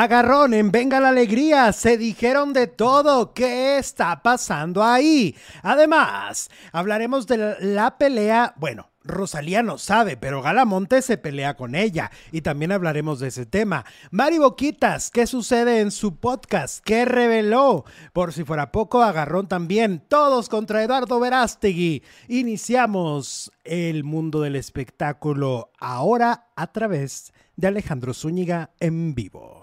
Agarrón en Venga la Alegría, se dijeron de todo. ¿Qué está pasando ahí? Además, hablaremos de la pelea, bueno, Rosalía no sabe, pero Galamonte se pelea con ella y también hablaremos de ese tema. Mari Boquitas, ¿qué sucede en su podcast? ¿Qué reveló? Por si fuera poco, agarrón también. Todos contra Eduardo Verástegui. Iniciamos el mundo del espectáculo ahora a través de Alejandro Zúñiga en vivo.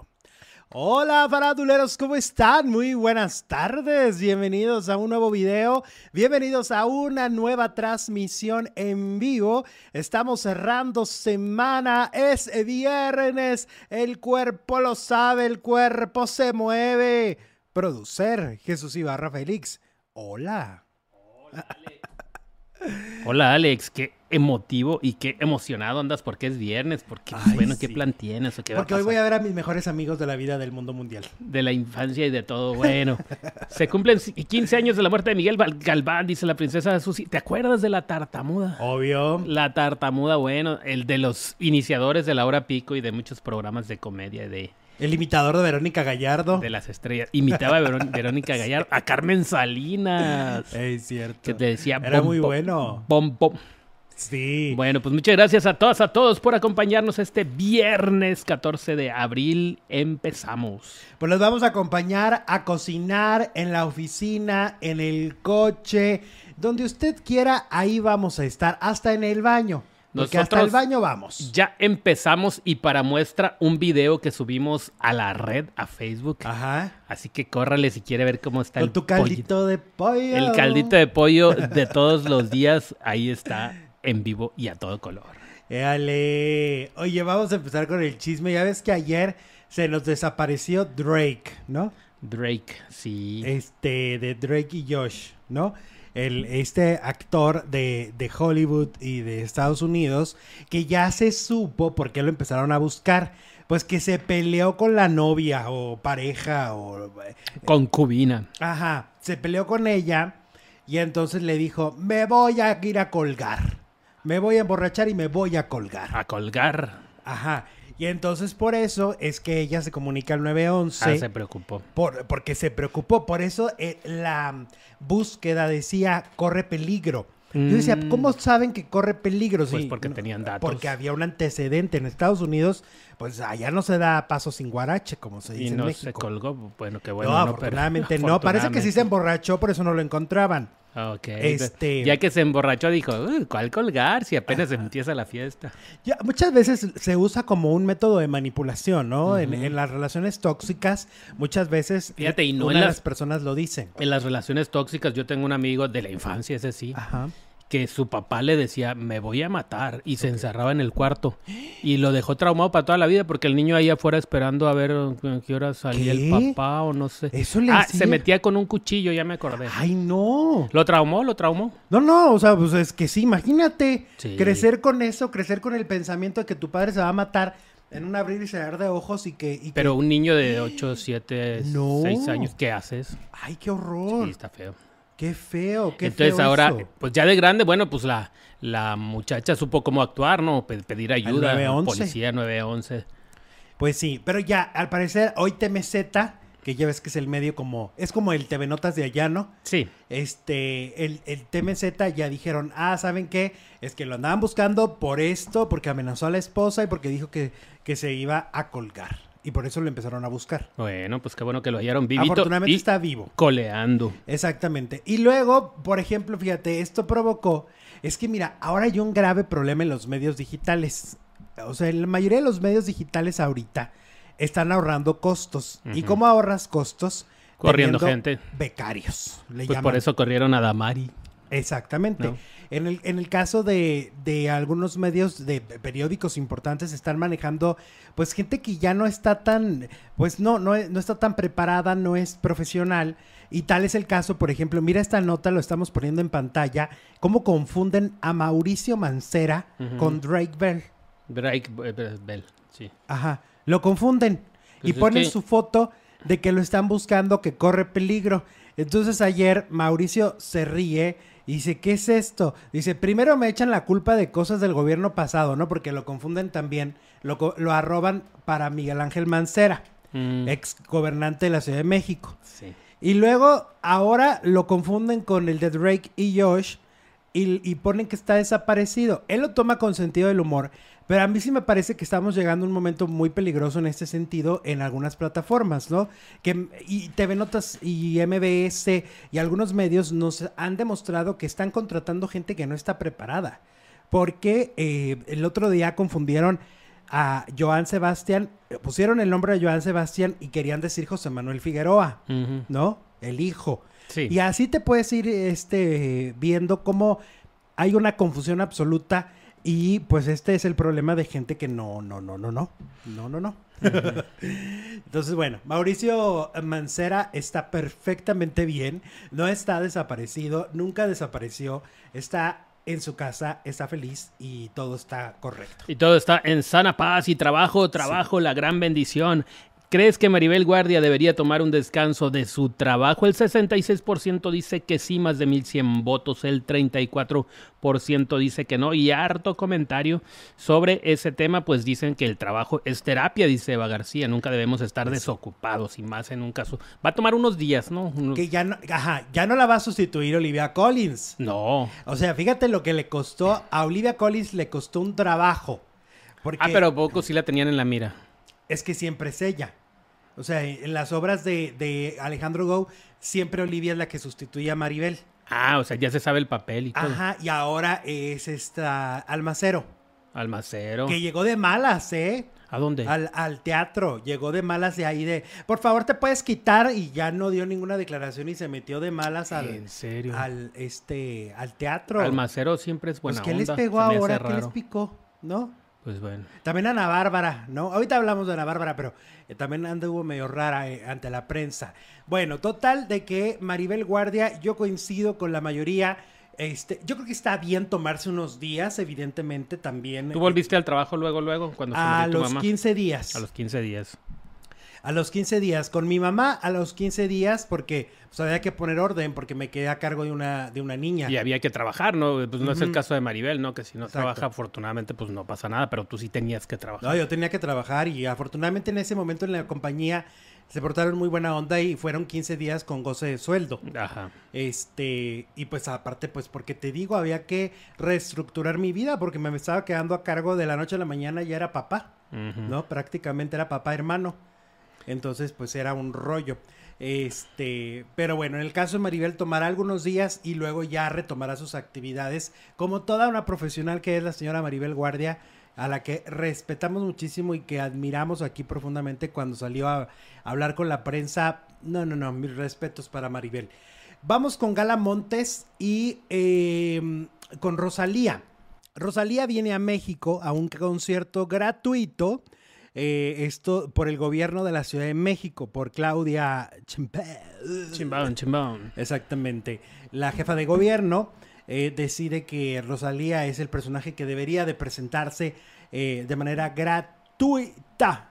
Hola faraduleros, ¿cómo están? Muy buenas tardes, bienvenidos a un nuevo video, bienvenidos a una nueva transmisión en vivo. Estamos cerrando semana, es viernes, el cuerpo lo sabe, el cuerpo se mueve. Producer Jesús Ibarra Félix, hola. Hola Alex. Hola Alex, qué emotivo y qué emocionado andas porque es viernes, porque pues, bueno, ¿qué plan tienes? porque hoy voy a ver a mis mejores amigos de la vida del mundo mundial. De la infancia y de todo, bueno. se cumplen 15 años de la muerte de Miguel Galván, dice la princesa Susi. ¿Te acuerdas de la tartamuda? Obvio. La tartamuda, bueno, el de los iniciadores de la hora pico y de muchos programas de comedia de... El imitador de Verónica Gallardo. De las estrellas. Imitaba a Verónica Gallardo. A Carmen Salinas. Es cierto. Que te decía... Era muy bueno. Bom, bom. Sí. Bueno, pues muchas gracias a todas, a todos por acompañarnos este viernes 14 de abril. Empezamos. Pues los vamos a acompañar a cocinar en la oficina, en el coche, donde usted quiera, ahí vamos a estar, hasta en el baño. Porque hasta el baño vamos. Ya empezamos y para muestra un video que subimos a la red, a Facebook. Ajá. Así que córrale si quiere ver cómo está Con tu caldito de pollo. El caldito de pollo de todos los días, ahí está en vivo y a todo color. Éale. Oye, vamos a empezar con el chisme. Ya ves que ayer se nos desapareció Drake, ¿no? Drake, sí. Este, de Drake y Josh, ¿no? El, este actor de, de, Hollywood y de Estados Unidos, que ya se supo porque lo empezaron a buscar, pues que se peleó con la novia o pareja o... Eh, Concubina. Ajá, se peleó con ella y entonces le dijo, me voy a ir a colgar me voy a emborrachar y me voy a colgar. A colgar. Ajá. Y entonces por eso es que ella se comunica al 911. Ah, se preocupó. Por, porque se preocupó. Por eso eh, la búsqueda decía corre peligro. Yo decía, mm. ¿cómo saben que corre peligro? Pues porque tenían datos. Porque había un antecedente en Estados Unidos, pues allá no se da paso sin guarache, como se dice y no se colgó, bueno, qué bueno. No, afortunadamente no. Parece que sí se emborrachó, por eso no lo encontraban. Ok. Este... Ya que se emborrachó, dijo, ¿cuál colgar? Si apenas empieza la fiesta. Ya, muchas veces se usa como un método de manipulación, ¿no? en, las relaciones tóxicas, muchas veces Fíjate, y no una de las personas lo dicen. En las relaciones tóxicas, yo tengo un amigo de la infancia, ese sí. Ajá que su papá le decía, me voy a matar, y se encerraba en el cuarto. Y lo dejó traumado para toda la vida, porque el niño ahí afuera esperando a ver en qué hora salía el papá o no sé. Eso le Ah, se metía con un cuchillo, ya me acordé. Ay, no. ¿Lo traumó? ¿Lo traumó? No, no, o sea, pues es que sí, imagínate crecer con eso, crecer con el pensamiento de que tu padre se va a matar en un abrir y cerrar de ojos y que... Pero un niño de 8, 7, 6 años, ¿qué haces? Ay, qué horror. Sí, está feo. Qué feo, qué Entonces feo ahora, pues ya de grande, bueno, pues la, la muchacha supo cómo actuar, ¿no? Pedir ayuda, 911. policía 911. Pues sí, pero ya, al parecer, hoy TMZ, que ya ves que es el medio como, es como el TV Notas de allá, ¿no? Sí. Este, el, el TMZ ya dijeron, ah, ¿saben qué? Es que lo andaban buscando por esto, porque amenazó a la esposa y porque dijo que, que se iba a colgar. Y por eso lo empezaron a buscar. Bueno, pues qué bueno que lo hallaron vivito. Afortunadamente está vivo. Coleando. Exactamente. Y luego, por ejemplo, fíjate, esto provocó. Es que mira, ahora hay un grave problema en los medios digitales. O sea, la mayoría de los medios digitales ahorita están ahorrando costos. ¿Y cómo ahorras costos? Corriendo gente. Becarios. pues por eso corrieron a Damari. Exactamente. En, el, en el caso de, de, algunos medios de periódicos importantes están manejando pues gente que ya no está tan, pues no, no, no está tan preparada, no es profesional. Y tal es el caso, por ejemplo, mira esta nota, lo estamos poniendo en pantalla, cómo confunden a Mauricio Mancera con Drake Bell. Drake Bell, sí. Ajá, lo confunden y pues ponen su foto de que lo están buscando, que corre peligro. Entonces ayer Mauricio se ríe y dice, ¿qué es esto? Dice, primero me echan la culpa de cosas del gobierno pasado, ¿no? Porque lo confunden también, lo, lo arroban para Miguel Ángel Mancera. Mm. ex gobernante de la Ciudad de México. Sí. Y luego, ahora lo confunden con el de Drake y Josh y, y ponen que está desaparecido. Él lo toma con sentido del humor, pero a mí sí me parece que estamos llegando a un momento muy peligroso en este sentido en algunas plataformas, ¿no? Que y TV Notas y MBS y algunos medios nos han demostrado que están contratando gente que no está preparada. Porque eh, el otro día confundieron a Joan Sebastián, pusieron el nombre de Joan Sebastián y querían decir José Manuel Figueroa. ¿no? El hijo. Sí. Y así te puedes ir este, viendo cómo hay una confusión absoluta y pues este es el problema de gente que no, no, no, no, no, no, no, no. Entonces, bueno, Mauricio Mancera está perfectamente bien, no está desaparecido, nunca desapareció, está en su casa, está feliz y todo está correcto. Y todo está en sana paz y trabajo, trabajo, la gran bendición. ¿Crees que Maribel Guardia debería tomar un descanso de su trabajo? El 66% dice que sí, más de 1100 votos. El 34% dice que no. Y harto comentario sobre ese tema, pues dicen que el trabajo es terapia, dice Eva García. Nunca debemos estar desocupados y más en un caso. Va a tomar unos días, ¿no? Unos- Que ya no, ajá, ya no la va a sustituir Olivia Collins. No. O sea, fíjate lo que le costó a Olivia Collins, le costó un trabajo. Porque Ah, pero poco sí la tenían en la mira. Es que siempre es ella. O sea, en las obras de, de Alejandro Gou, siempre Olivia es la que sustituye a Maribel. Ah, o sea, ya se sabe el papel y todo. Ajá, y ahora es esta Almacero, Almacero. que llegó de malas, ¿eh? ¿A dónde? Al, al teatro, llegó de malas de ahí de, por favor te puedes quitar y ya no dio ninguna declaración y se metió de malas al, ¿En serio? al, este, al teatro. Almacero siempre es pues buena ¿qué les pegó se ahora? ¿Qué les picó? ¿No? Pues bueno. También Ana Bárbara, ¿no? Ahorita hablamos de Ana Bárbara, pero eh, también anduvo medio rara eh, ante la prensa. Bueno, total de que Maribel Guardia, yo coincido con la mayoría. Este, yo creo que está bien tomarse unos días, evidentemente también. ¿Tú volviste al trabajo luego, luego, cuando se a murió tu los mamá? 15 días. A los 15 días. A los 15 días. Con mi mamá a los 15 días porque pues, había que poner orden porque me quedé a cargo de una, de una niña. Y había que trabajar, ¿no? Pues no es el caso de Maribel, ¿no? Que si no Exacto. trabaja, afortunadamente, pues no pasa nada, pero tú sí tenías que trabajar. No, yo tenía que trabajar y afortunadamente en ese momento en la compañía se portaron muy buena onda y fueron 15 días con goce de sueldo. Ajá. Este, y pues aparte, pues porque te digo, había que reestructurar mi vida porque me estaba quedando a cargo de la noche a la mañana, ya era papá. ¿no? Prácticamente era papá hermano. Entonces, pues era un rollo. Este, pero bueno, en el caso de Maribel tomará algunos días y luego ya retomará sus actividades como toda una profesional que es la señora Maribel Guardia, a la que respetamos muchísimo y que admiramos aquí profundamente cuando salió a, hablar con la prensa. No, no, no, mis respetos para Maribel. Vamos con Gala Montes y eh, con Rosalía. Rosalía viene a México a un concierto gratuito. Eh, esto por el gobierno de la Ciudad de México, por Claudia Chimbón, chimbón. Exactamente. La jefa de gobierno eh, decide que Rosalía es el personaje que debería de presentarse eh, de manera gratuita.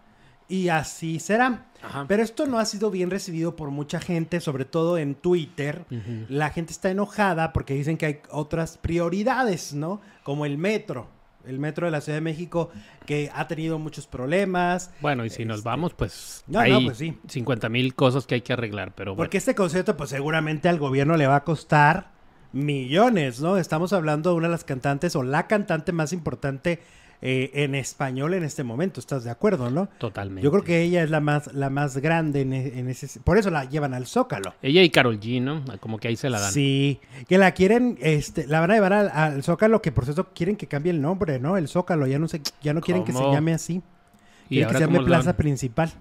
Y así será. Ajá. Pero esto no ha sido bien recibido por mucha gente, sobre todo en Twitter. La gente está enojada porque dicen que hay otras prioridades, ¿no? Como el metro. El metro de la Ciudad de México que ha tenido muchos problemas. Bueno, y si nos Este, vamos, pues No, hay no, pues sí. 50 mil cosas que hay que arreglar, pero bueno. Porque este concierto, pues seguramente al gobierno le va a costar millones, ¿no? Estamos hablando de una de las cantantes o la cantante más importante eh, en español en este momento. ¿Estás de acuerdo, no? Totalmente. Yo creo que ella es la más, la más grande en, e- en ese. Por eso la llevan al Zócalo. Ella y Carol G, ¿no? Como que ahí se la dan. Sí, que la quieren, este, la van a llevar al, al Zócalo, que por cierto quieren que cambie el nombre, ¿no? El Zócalo, ya no sé, ya no quieren que se llame así. ¿Y que se llame Plaza dan? Principal.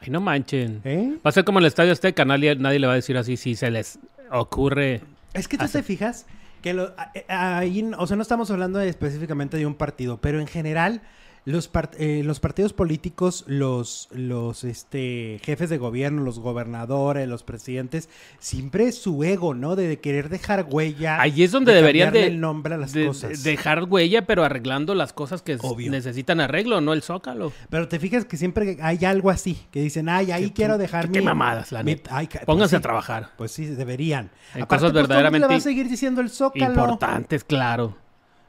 Ay, no manchen. ¿Eh? Va a ser como el Estadio Azteca, nadie, nadie le va a decir así si se les ocurre. Es que tú te fijas que lo- a- ahí, o sea, no estamos hablando específicamente de un partido, pero en general los, part- eh, los partidos políticos, los, los este, jefes de gobierno, los gobernadores, los presidentes, siempre su ego, ¿no? De, querer dejar huella. Ahí es donde de deberían de, el nombre a las de- cosas. de- dejar huella, pero arreglando las cosas que Obvio. necesitan arreglo, no el zócalo. Pero te fijas que siempre hay algo así, que dicen, ay, ahí quiero dejar mi... Qué mamadas, la mi- neta. ay, ca- Pónganse pues a trabajar. Pues sí, deberían. En Aparte, cosas pues, le verdaderamente va a seguir diciendo el Zócalo, Importantes, claro.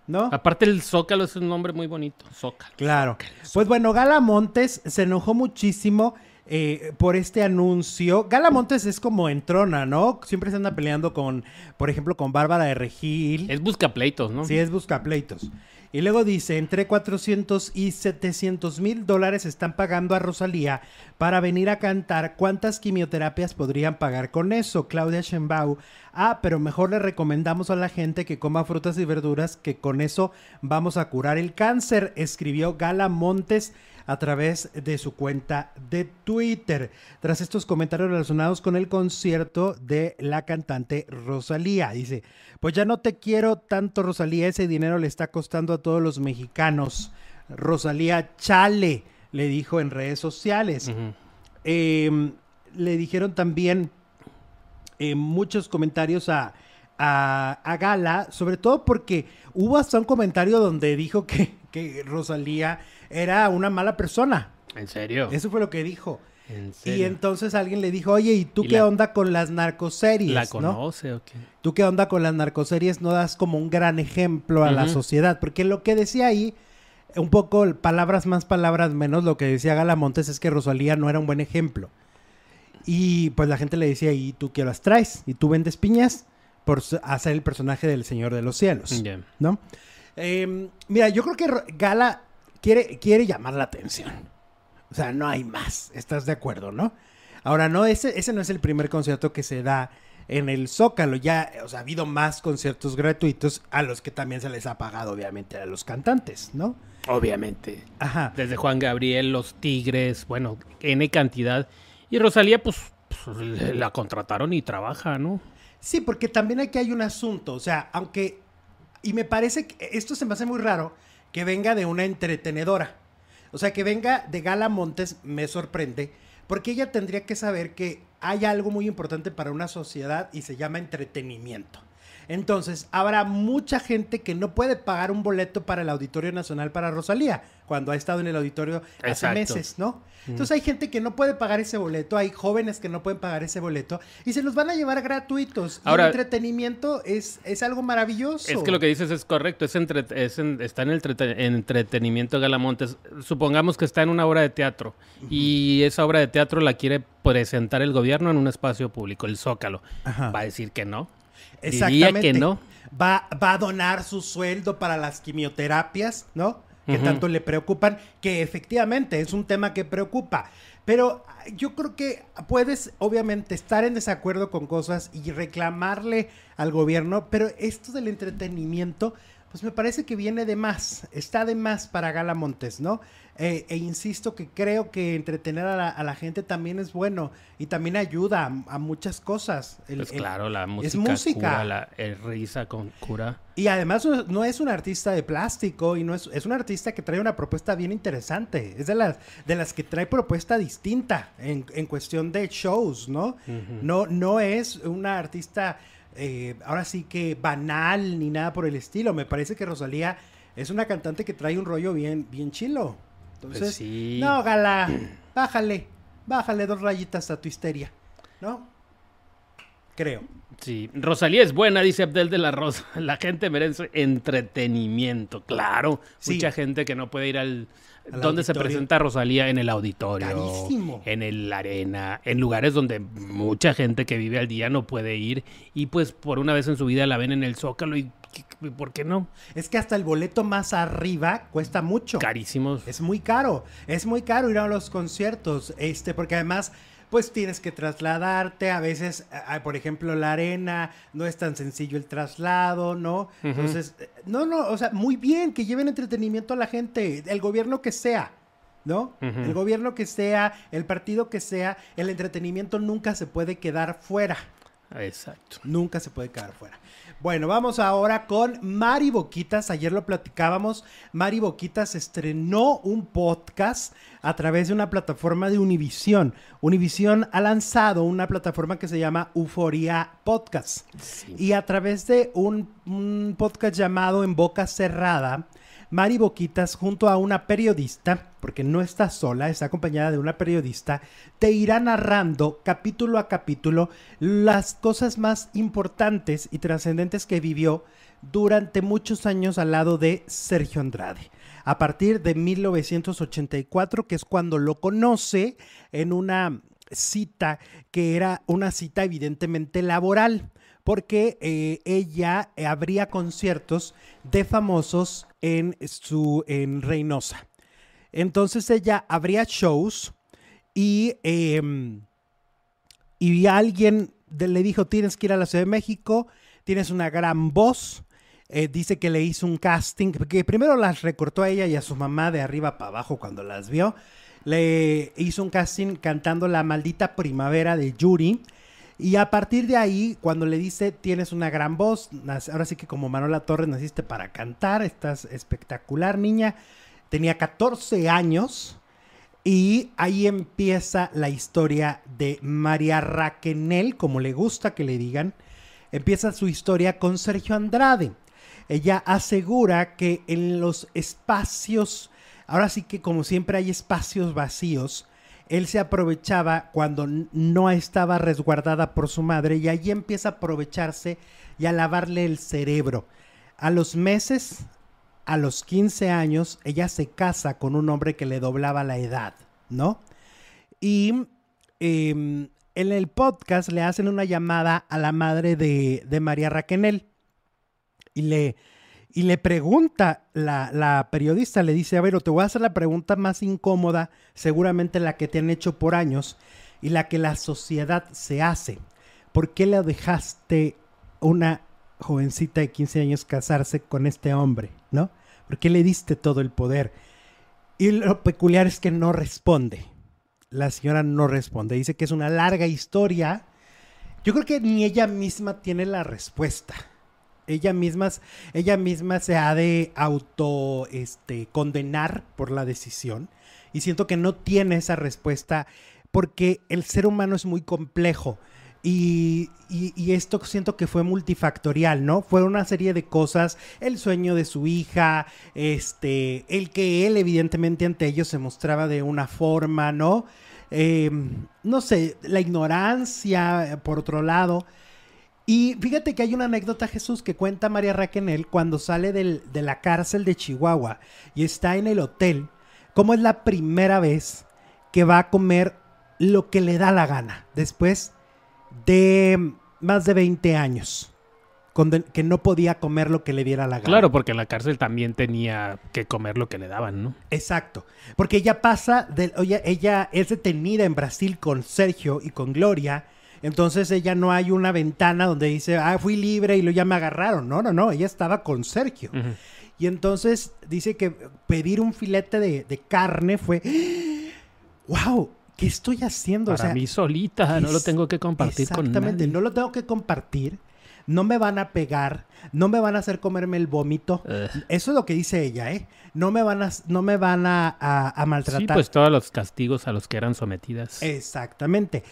¿No? Aparte el zócalo es un nombre muy bonito. Zócalo. Claro. Pues bueno, Gala Montes se enojó muchísimo eh, por este anuncio. Gala Montes es como entrona, ¿no? Siempre se anda peleando con, por ejemplo, con Bárbara de Regil. Es busca pleitos, ¿no? Sí, es busca pleitos. Y luego dice, entre 400 y 700 mil dólares están pagando a Rosalía para venir a cantar. ¿Cuántas quimioterapias podrían pagar con eso? Claudia Sheinbaum. Ah, pero mejor le recomendamos a la gente que coma frutas y verduras, que con eso vamos a curar el cáncer, escribió Gala Montes a través de su cuenta de Twitter. Tras estos comentarios relacionados con el concierto de la cantante Rosalía, dice, pues ya no te quiero tanto Rosalía, ese dinero le está costando a todos los mexicanos. Rosalía Chale, le dijo en redes sociales. Em, le dijeron también eh, muchos comentarios a, a, Gala, sobre todo porque hubo hasta un comentario donde dijo que, que Rosalía era una mala persona. ¿En serio? Eso fue lo que dijo. ¿En serio? Y entonces alguien le dijo, oye, ¿y tú qué onda con las narcoseries? ¿La conoce o qué? ¿Tú qué onda con las narcoseries? No das como un gran ejemplo a la sociedad. Porque lo que decía ahí, un poco palabras más, palabras menos, lo que decía Galamontes es que Rosalía no era un buen ejemplo. Y pues la gente le decía, ¿y tú qué las traes? ¿Y tú vendes piñas? Por hacer el personaje del Señor de los Cielos. ¿No? Em, mira, yo creo que Gala quiere, quiere llamar la atención. O sea, no hay más. ¿Estás de acuerdo, no? Ahora, no, ese, ese no es el primer concierto que se da en el Zócalo. Ya, o sea, ha habido más conciertos gratuitos a los que también se les ha pagado, obviamente, a los cantantes, ¿no? Obviamente. Ajá. Desde Juan Gabriel, Los Tigres, bueno, N cantidad. Y Rosalía, pues, pues la contrataron y trabaja, ¿no? Sí, porque también aquí hay un asunto. O sea, aunque. Y me parece que esto se me hace muy raro que venga de una entretenedora. O sea, que venga de Gala Montes me sorprende, porque ella tendría que saber que hay algo muy importante para una sociedad y se llama entretenimiento. Entonces, habrá mucha gente que no puede pagar un boleto para el Auditorio Nacional para Rosalía, cuando ha estado en el auditorio hace meses, ¿no? Entonces hay gente que no puede pagar ese boleto, hay jóvenes que no pueden pagar ese boleto y se los van a llevar gratuitos. Ahora, el entretenimiento es, es algo maravilloso. Es que lo que dices es correcto, es, está en el entretenimiento Galamontes. Supongamos que está en una obra de teatro y esa obra de teatro la quiere presentar el gobierno en un espacio público, el Zócalo. Va a decir que no. Exactamente. que no. Va, va a donar su sueldo para las quimioterapias, ¿no? Que tanto le preocupan, que efectivamente es un tema que preocupa. Pero yo creo que puedes, obviamente, estar en desacuerdo con cosas y reclamarle al gobierno, pero esto del entretenimiento, pues me parece que viene de más, está de más para Gala Montes, ¿no? Eh, e insisto que creo que entretener a la, gente también es bueno y también ayuda a, muchas cosas. pues claro, la música, es música. la risa con cura. Y además no es un artista de plástico y no es, es un artista que trae una propuesta bien interesante. Es de las, de las que trae propuesta distinta en, en cuestión de shows, ¿no? No, no es una artista eh, ahora sí que banal ni nada por el estilo. Me parece que Rosalía es una cantante que trae un rollo bien, bien chilo. Entonces, pues no, Gala, bájale, bájale dos rayitas a tu histeria, ¿no? Creo. Sí, Rosalía es buena, dice Abdel de la Rosa. La gente merece entretenimiento, claro. Mucha gente que no puede ir al, ¿Dónde se presenta Rosalía? En el auditorio. En el arena. En lugares donde mucha gente que vive al día no puede ir. Y pues por una vez en su vida la ven en el Zócalo y ¿Por qué no? Es que hasta el boleto más arriba cuesta mucho. Carísimos. Es muy caro. Es muy caro ir a los conciertos. Este, porque además pues tienes que trasladarte. A veces, por ejemplo, la arena, no es tan sencillo el traslado, ¿no? Entonces, eh, no, no, o sea, muy bien que lleven entretenimiento a la gente, el gobierno que sea. ¿No? El gobierno que sea, el partido que sea, el entretenimiento nunca se puede quedar fuera. Exacto. Nunca se puede quedar fuera. Bueno, vamos ahora con Mari Boquitas. Ayer lo platicábamos. Mari Boquitas estrenó un podcast a través de una plataforma de Univisión. Univisión ha lanzado una plataforma que se llama Euforia Podcast. Y a través de un, un podcast llamado En Boca Cerrada, Mari Boquitas, junto a una periodista, porque no está sola, está acompañada de una periodista, te irá narrando capítulo a capítulo las cosas más importantes y trascendentes que vivió durante muchos años al lado de Sergio Andrade. a partir de 1984, que es cuando lo conoce en una cita que era una cita evidentemente laboral, porque eh, ella abría conciertos de famosos en su en Reynosa. Entonces ella abría shows y, em, y alguien le dijo, tienes que ir a la Ciudad de México, tienes una gran voz. Eh, dice que le hizo un casting, que primero las recortó a ella y a su mamá de arriba para abajo cuando las vio. Le hizo un casting cantando La maldita primavera de Yuri. Y a partir de ahí, cuando le dice, tienes una gran voz, ahora sí que como Manuela Torres naciste para cantar, estás espectacular, niña. Tenía 14 años y ahí empieza la historia de María Raquenel, como le gusta que le digan. Empieza su historia con Sergio Andrade. Ella asegura que en los espacios, ahora sí que como siempre hay espacios vacíos, él se aprovechaba cuando no estaba resguardada por su madre y allí empieza a aprovecharse y a lavarle el cerebro. A los meses, a los 15 años, ella se casa con un hombre que le doblaba la edad, ¿no? Y em, en el podcast le hacen una llamada a la madre de, de María Raquenel y le, y le pregunta, la, periodista le dice, a ver, te voy a hacer la pregunta más incómoda, seguramente la que te han hecho por años y la que la sociedad se hace. ¿Por qué le dejaste una jovencita de 15 años casarse con este hombre? ¿No? ¿Por qué le diste todo el poder? Y lo peculiar es que no responde. La señora no responde. Dice que es una larga historia. Yo creo que ni ella misma tiene la respuesta ella misma, ella misma se ha de auto este, condenar por la decisión y siento que no tiene esa respuesta porque el ser humano es muy complejo. Y, y, esto siento que fue multifactorial, ¿no? Fue una serie de cosas, el sueño de su hija, este, el que él evidentemente ante ellos se mostraba de una forma, ¿no? Em, no sé, la ignorancia, por otro lado, y fíjate que hay una anécdota, Jesús, que cuenta María Raquenel cuando sale de la cárcel de Chihuahua y está en el hotel, cómo es la primera vez que va a comer lo que le da la gana, después de más de 20 años, que no podía comer lo que le diera la gana. Claro, porque en la cárcel también tenía que comer lo que le daban, ¿no? Exacto, porque ella pasa, de, oye, ella es detenida en Brasil con Sergio y con Gloria, entonces ella no hay una ventana donde dice, ah, fui libre y lo ya me agarraron. No, no, no, ella estaba con Sergio. Y entonces dice que pedir un filete de, carne fue, wow, ¿qué estoy haciendo? Para mí solita, no lo tengo que compartir con nadie. Exactamente, no lo tengo que compartir. No me van a pegar, no me van a hacer comerme el vómito. Eso es lo que dice ella, ¿eh? No me van a, no me van a, a maltratar. Sí, pues todos los castigos a los que eran sometidas. Exactamente.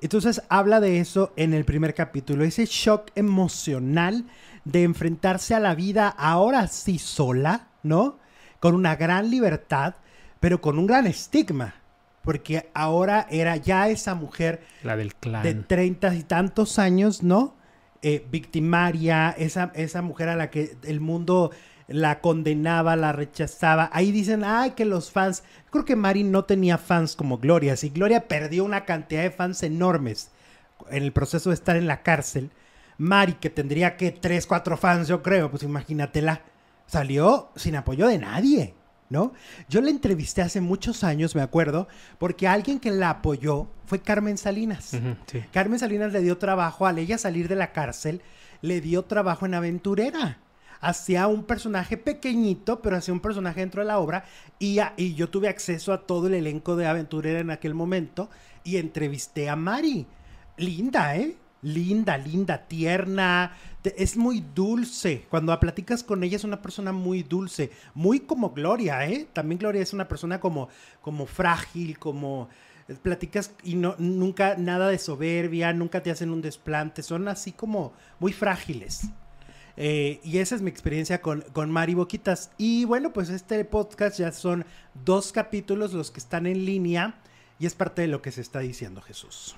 Entonces habla de eso en el primer capítulo, ese shock emocional de enfrentarse a la vida ahora sí sola, ¿no? Con una gran libertad, pero con un gran estigma, porque ahora era ya esa mujer la del clan. de treinta y tantos años, ¿no? Eh, victimaria, esa, esa mujer a la que el mundo la condenaba, la rechazaba. Ahí dicen, ay, que los fans. Creo que Mari no tenía fans como Gloria. Si Gloria perdió una cantidad de fans enormes en el proceso de estar en la cárcel, Mari, que tendría que tres, cuatro fans, yo creo, pues imagínatela, salió sin apoyo de nadie. ¿No? Yo la entrevisté hace muchos años, me acuerdo, porque alguien que la apoyó fue Carmen Salinas. Carmen Salinas le dio trabajo al ella salir de la cárcel, le dio trabajo en Aventurera hacía un personaje pequeñito, pero hacía un personaje dentro de la obra. Y, yo tuve acceso a todo el elenco de Aventurera en aquel momento y entrevisté a Mari. Linda, ¿eh? Linda, linda, tierna. Es muy dulce. Cuando platicas con ella es una persona muy dulce. Muy como Gloria, ¿eh? También Gloria es una persona como, como frágil, como platicas y no, nunca nada de soberbia, nunca te hacen un desplante, son así como muy frágiles. Eh, y esa es mi experiencia con, con Mari Boquitas. Y bueno, pues este podcast ya son dos capítulos los que están en línea y es parte de lo que se está diciendo Jesús.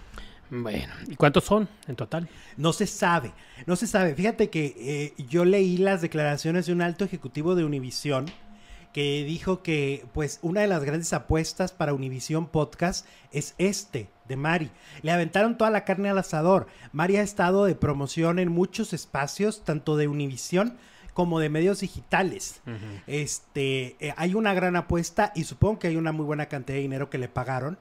Bueno, ¿y cuántos son en total? No se sabe, no se sabe. Fíjate que eh, yo leí las declaraciones de un alto ejecutivo de Univisión que dijo que pues una de las grandes apuestas para Univisión Podcast es este de Mari. Le aventaron toda la carne al asador. Mari ha estado de promoción en muchos espacios, tanto de Univisión como de medios digitales. Este, eh, hay una gran apuesta y supongo que hay una muy buena cantidad de dinero que le pagaron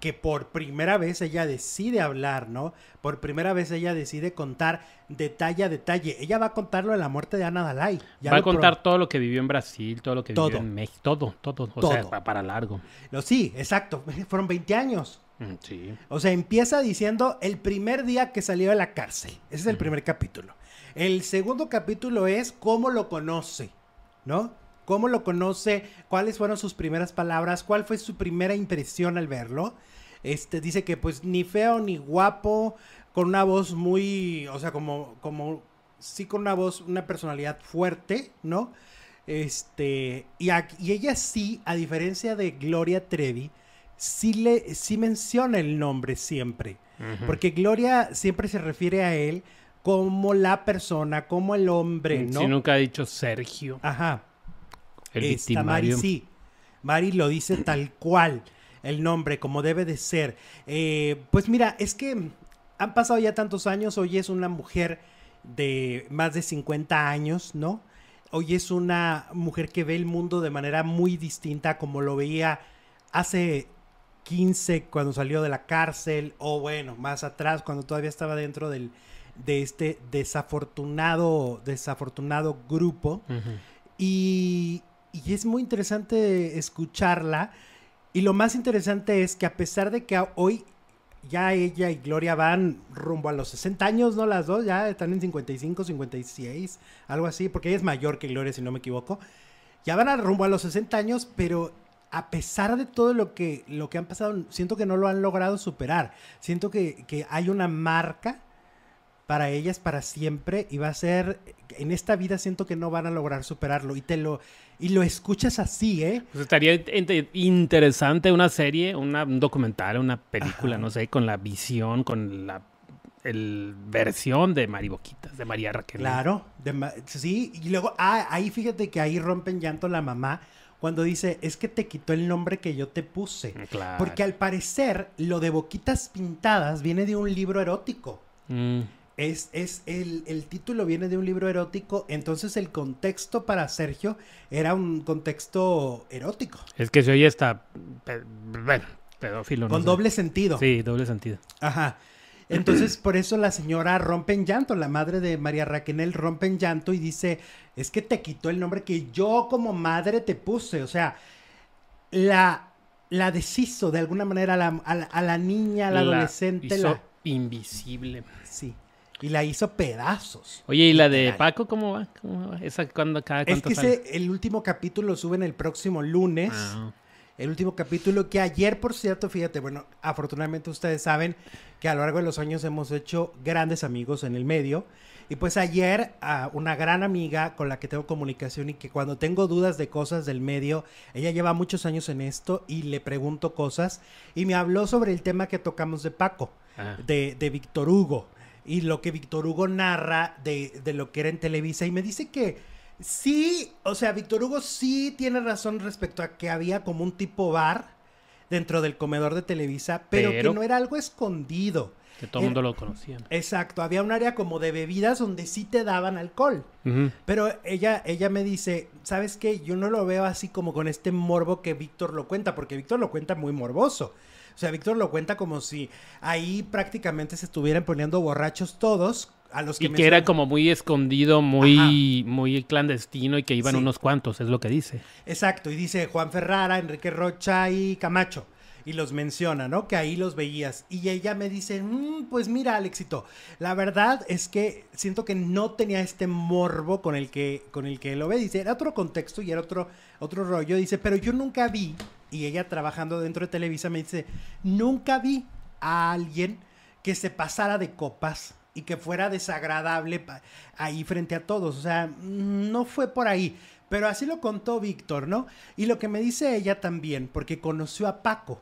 que por primera vez ella decide hablar, ¿no? Por primera vez ella decide contar detalle a detalle. Ella va a contarlo de la muerte de Ana Dalai. va a contar todo lo que vivió en Brasil, todo lo que vivió en México, todo, todo, o sea, para largo. No, sí, exacto. Fueron 20 años. Mm, sí. O sea, empieza diciendo el primer día que salió de la cárcel. Ese es el primer capítulo. El segundo capítulo es cómo lo conoce, ¿no? Cómo lo conoce, cuáles fueron sus primeras palabras, cuál fue su primera impresión al verlo. Este dice que pues ni feo ni guapo, con una voz muy, o sea, como como sí con una voz, una personalidad fuerte, ¿no? Este, y, y ella sí, a diferencia de Gloria Trevi, sí le sí menciona el nombre siempre. Porque Gloria siempre se refiere a él como la persona, como el hombre, ¿no? Sí, nunca ha dicho Sergio. Ajá. Esta Mari sí. Mari lo dice tal cual el nombre, como debe de ser. Eh, pues mira, es que han pasado ya tantos años, hoy es una mujer de más de 50 años, ¿no? Hoy es una mujer que ve el mundo de manera muy distinta como lo veía hace 15 cuando salió de la cárcel o bueno, más atrás cuando todavía estaba dentro del, de este desafortunado, desafortunado grupo. Y, y es muy interesante escucharla. Y lo más interesante es que a pesar de que hoy ya ella y Gloria van rumbo a los 60 años, ¿no? Las dos ya están en 55, 56, algo así, porque ella es mayor que Gloria, si no me equivoco. Ya van a rumbo a los 60 años, pero a pesar de todo lo que, lo que han pasado, siento que no lo han logrado superar. Siento que, que hay una marca para ellas para siempre y va a ser en esta vida siento que no van a lograr superarlo y te lo y lo escuchas así, ¿eh? Pues estaría interesante una serie, una, un documental, una película, no sé, con la visión, con la el versión de Mariboquitas, de María Raquel. Claro, sí, y luego ah, ahí fíjate que ahí rompen llanto la mamá cuando dice, es que te quitó el nombre que yo te puse. Claro. Porque al parecer lo de Boquitas Pintadas viene de un libro erótico. Mm es, es el, el, título viene de un libro erótico, entonces el contexto para Sergio era un contexto erótico. Es que se oye está, bueno, pedófilo. Con doble sentido. Sí, doble sentido. Ajá. Entonces, por eso la señora rompe en llanto, la madre de María Raquel rompe en llanto y dice, es que te quitó el nombre que yo como madre te puse. O sea, la, la deshizo de alguna manera a la, a la, niña, a la, adolescente. la... invisible. Sí y la hizo pedazos. Oye, ¿y la de Paco cómo va? ¿Cómo va? ¿Esa cuándo, cada Es que ese, el último capítulo lo suben el próximo lunes. Ah. El último capítulo que ayer, por cierto, fíjate, bueno, afortunadamente ustedes saben que a lo largo de los años hemos hecho grandes amigos en el medio. Y pues ayer a una gran amiga con la que tengo comunicación y que cuando tengo dudas de cosas del medio, ella lleva muchos años en esto y le pregunto cosas y me habló sobre el tema que tocamos de Paco, ah. de, de Víctor Hugo y lo que Víctor Hugo narra de, de, lo que era en Televisa y me dice que sí, o sea, Víctor Hugo sí tiene razón respecto a que había como un tipo bar dentro del comedor de Televisa, pero, que no era algo escondido. Que todo el mundo lo conocía. Exacto, había un área como de bebidas donde sí te daban alcohol. Pero ella, ella me dice, ¿sabes qué? Yo no lo veo así como con este morbo que Víctor lo cuenta, porque Víctor lo cuenta muy morboso. O sea, Víctor lo cuenta como si ahí prácticamente se estuvieran poniendo borrachos todos. A los que y que era como muy escondido, muy, muy clandestino y que iban unos cuantos, es lo que dice. Exacto, y dice Juan Ferrara, Enrique Rocha y Camacho y los menciona, ¿no? Que ahí los veías. Y ella me dice, mm, pues mira, Alexito, la verdad es que siento que no tenía este morbo con el que, con el que lo ve. Dice, era otro contexto y era otro, otro rollo. Dice, pero yo nunca vi y ella trabajando dentro de Televisa me dice, nunca vi a alguien que se pasara de copas y que fuera desagradable ahí frente a todos. O sea, no fue por ahí. Pero así lo contó Víctor, ¿no? Y lo que me dice ella también, porque conoció a Paco.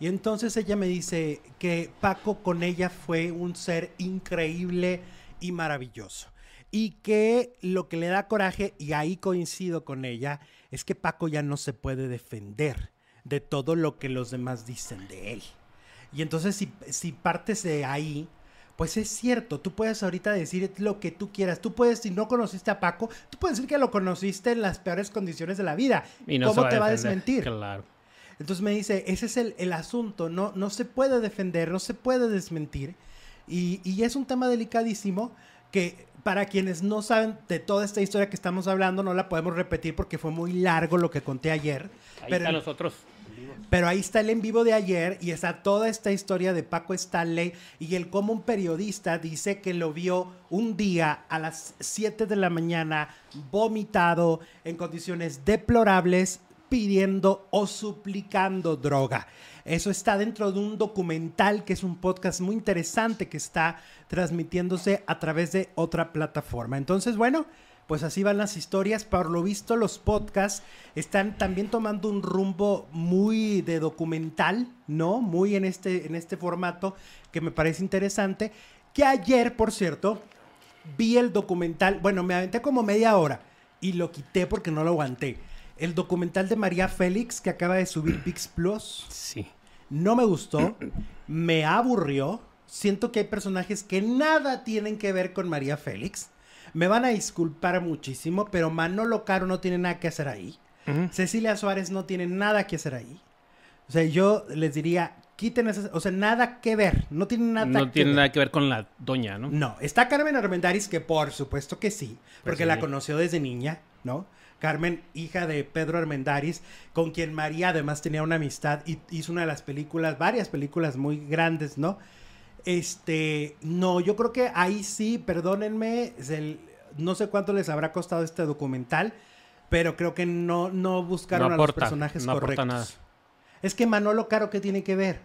Y entonces ella me dice que Paco con ella fue un ser increíble y maravilloso. y que lo que le da coraje, y ahí coincido con ella, es que Paco ya no se puede defender de todo lo que los demás dicen de él. Y entonces si, si partes de ahí, pues es cierto, tú puedes ahorita decir lo que tú quieras. Tú puedes, si no conociste a Paco, tú puedes decir que lo conociste en las peores condiciones de la vida. Y no ¿Cómo va te va a desmentir? Claro. Entonces me dice, ese es el, el asunto, no, no se puede defender, no se puede desmentir. Y, y es un tema delicadísimo que para quienes no saben de toda esta historia que estamos hablando, no la podemos repetir porque fue muy largo lo que conté ayer. Ahí pero, están los otros. Pero ahí está el en vivo de ayer y está toda esta historia de Paco Stanley y el cómo un periodista dice que lo vio un día a las 7 de la mañana vomitado en condiciones deplorables pidiendo o suplicando droga. Eso está dentro de un documental que es un podcast muy interesante que está transmitiéndose a través de otra plataforma. Entonces, bueno, pues así van las historias. Por lo visto, los podcasts están también tomando un rumbo muy de documental, ¿no? Muy en este, en este formato que me parece interesante. Que ayer, por cierto, vi el documental. Bueno, me aventé como media hora y lo quité porque no lo aguanté. El documental de María Félix que acaba de subir Pix Plus. Sí. No me gustó, me aburrió. Siento que hay personajes que nada tienen que ver con María Félix. Me van a disculpar muchísimo, pero Manolo Caro no tiene nada que hacer ahí. Cecilia Suárez no tiene nada que hacer ahí. O sea, yo les diría, quiten esas, o sea, nada que ver, no tiene nada No que tiene ver. nada que ver con la doña, ¿no? No, está Carmen Armendáriz, que por supuesto que sí, porque Pues la sí. conoció desde niña, ¿no? Carmen, hija de Pedro Armendáriz, con quien María además tenía una amistad y hizo una de las películas, varias películas muy grandes, ¿no? Este, no, yo creo que ahí sí, perdónenme, el- no sé cuánto les habrá costado este documental, pero creo que no, no buscaron No a los personajes no correctos. nada. Es que Manolo Caro, ¿qué tiene que ver?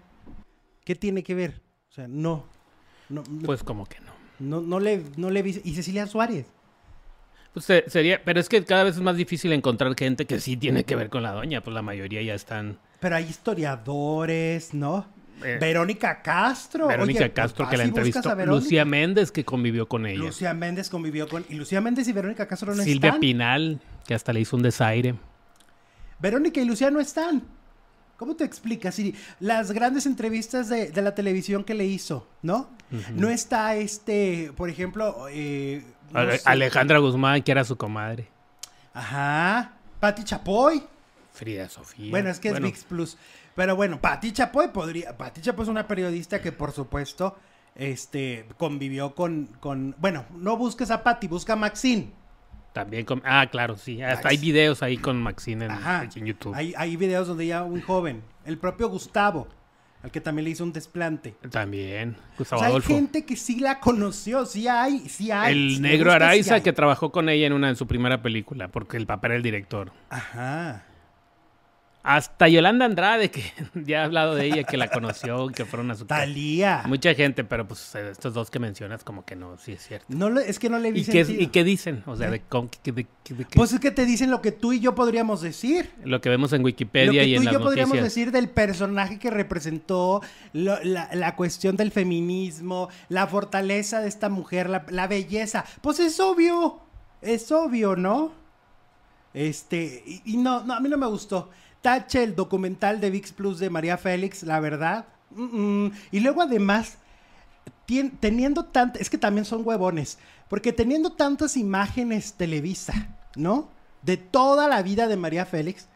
¿Qué tiene que ver? O sea, no. No, Pues como que no. no, no le, no le vi. Y Cecilia Suárez. Pues se- sería, pero es que cada vez es más difícil encontrar gente que sí tiene que ver con la doña, pues la mayoría ya están. Pero hay historiadores, ¿no? Eh, Verónica Castro. Verónica Oye, Castro que ¿vas la entrevistó, a Verónica? Lucía Méndez que convivió con ella, Lucía Méndez convivió con. Y Lucía Méndez y Verónica Castro no Silvia están. Pinal que hasta le hizo un desaire. Verónica y Lucía no están. ¿Cómo te explicas? Las grandes entrevistas de, de la televisión que le hizo, ¿no? No está este, por ejemplo, eh, no Ale- sé. Alejandra Guzmán que era su comadre. Ajá. Pati Chapoy. Frida Sofía. Bueno, es que Bueno, es VIX Plus. Pero bueno, Pati Chapoy podría. Pati Chapoy es una periodista que, por supuesto, este, convivió con. con bueno, no busques a Pati, busca a Maxine. También con... Ah, claro, sí. Hasta hay videos ahí con Maxine en, Ajá. en YouTube. Hay, hay videos donde ya un joven, el propio Gustavo, al que también le hizo un desplante. También. O Gustavo sea, hay Adolfo. gente que sí la conoció, sí hay, sí hay. El Si negro gusta, Araiza hay. que trabajó con ella en una en su primera película, porque el papá era el director. Ajá. Hasta Yolanda Andrade, que ya he hablado de ella, que la conoció, que fueron a su. Talía. Mucha gente, pero pues eh, estos dos que mencionas, como que no, sí es cierto. No le- es que no le vi ¿Y qué. ¿Y qué dicen? O sea, de, con- que- de- que- de- que- Pues es que te dicen lo que tú y yo podríamos decir. lo que vemos en Lo Wikipedia que y tú en y las yo podríamos noticias. decir del personaje que representó lo- la, la cuestión del feminismo, la fortaleza de esta mujer, la, la belleza. Pues es obvio, es obvio, ¿no? Este, y, y no, no, a mí no me gustó. Tache el documental de VIX Plus de María Félix, la verdad. Y luego además, teniendo tantas, es que también son huevones, porque teniendo tantas imágenes Televisa, ¿no? De toda la vida de María Félix,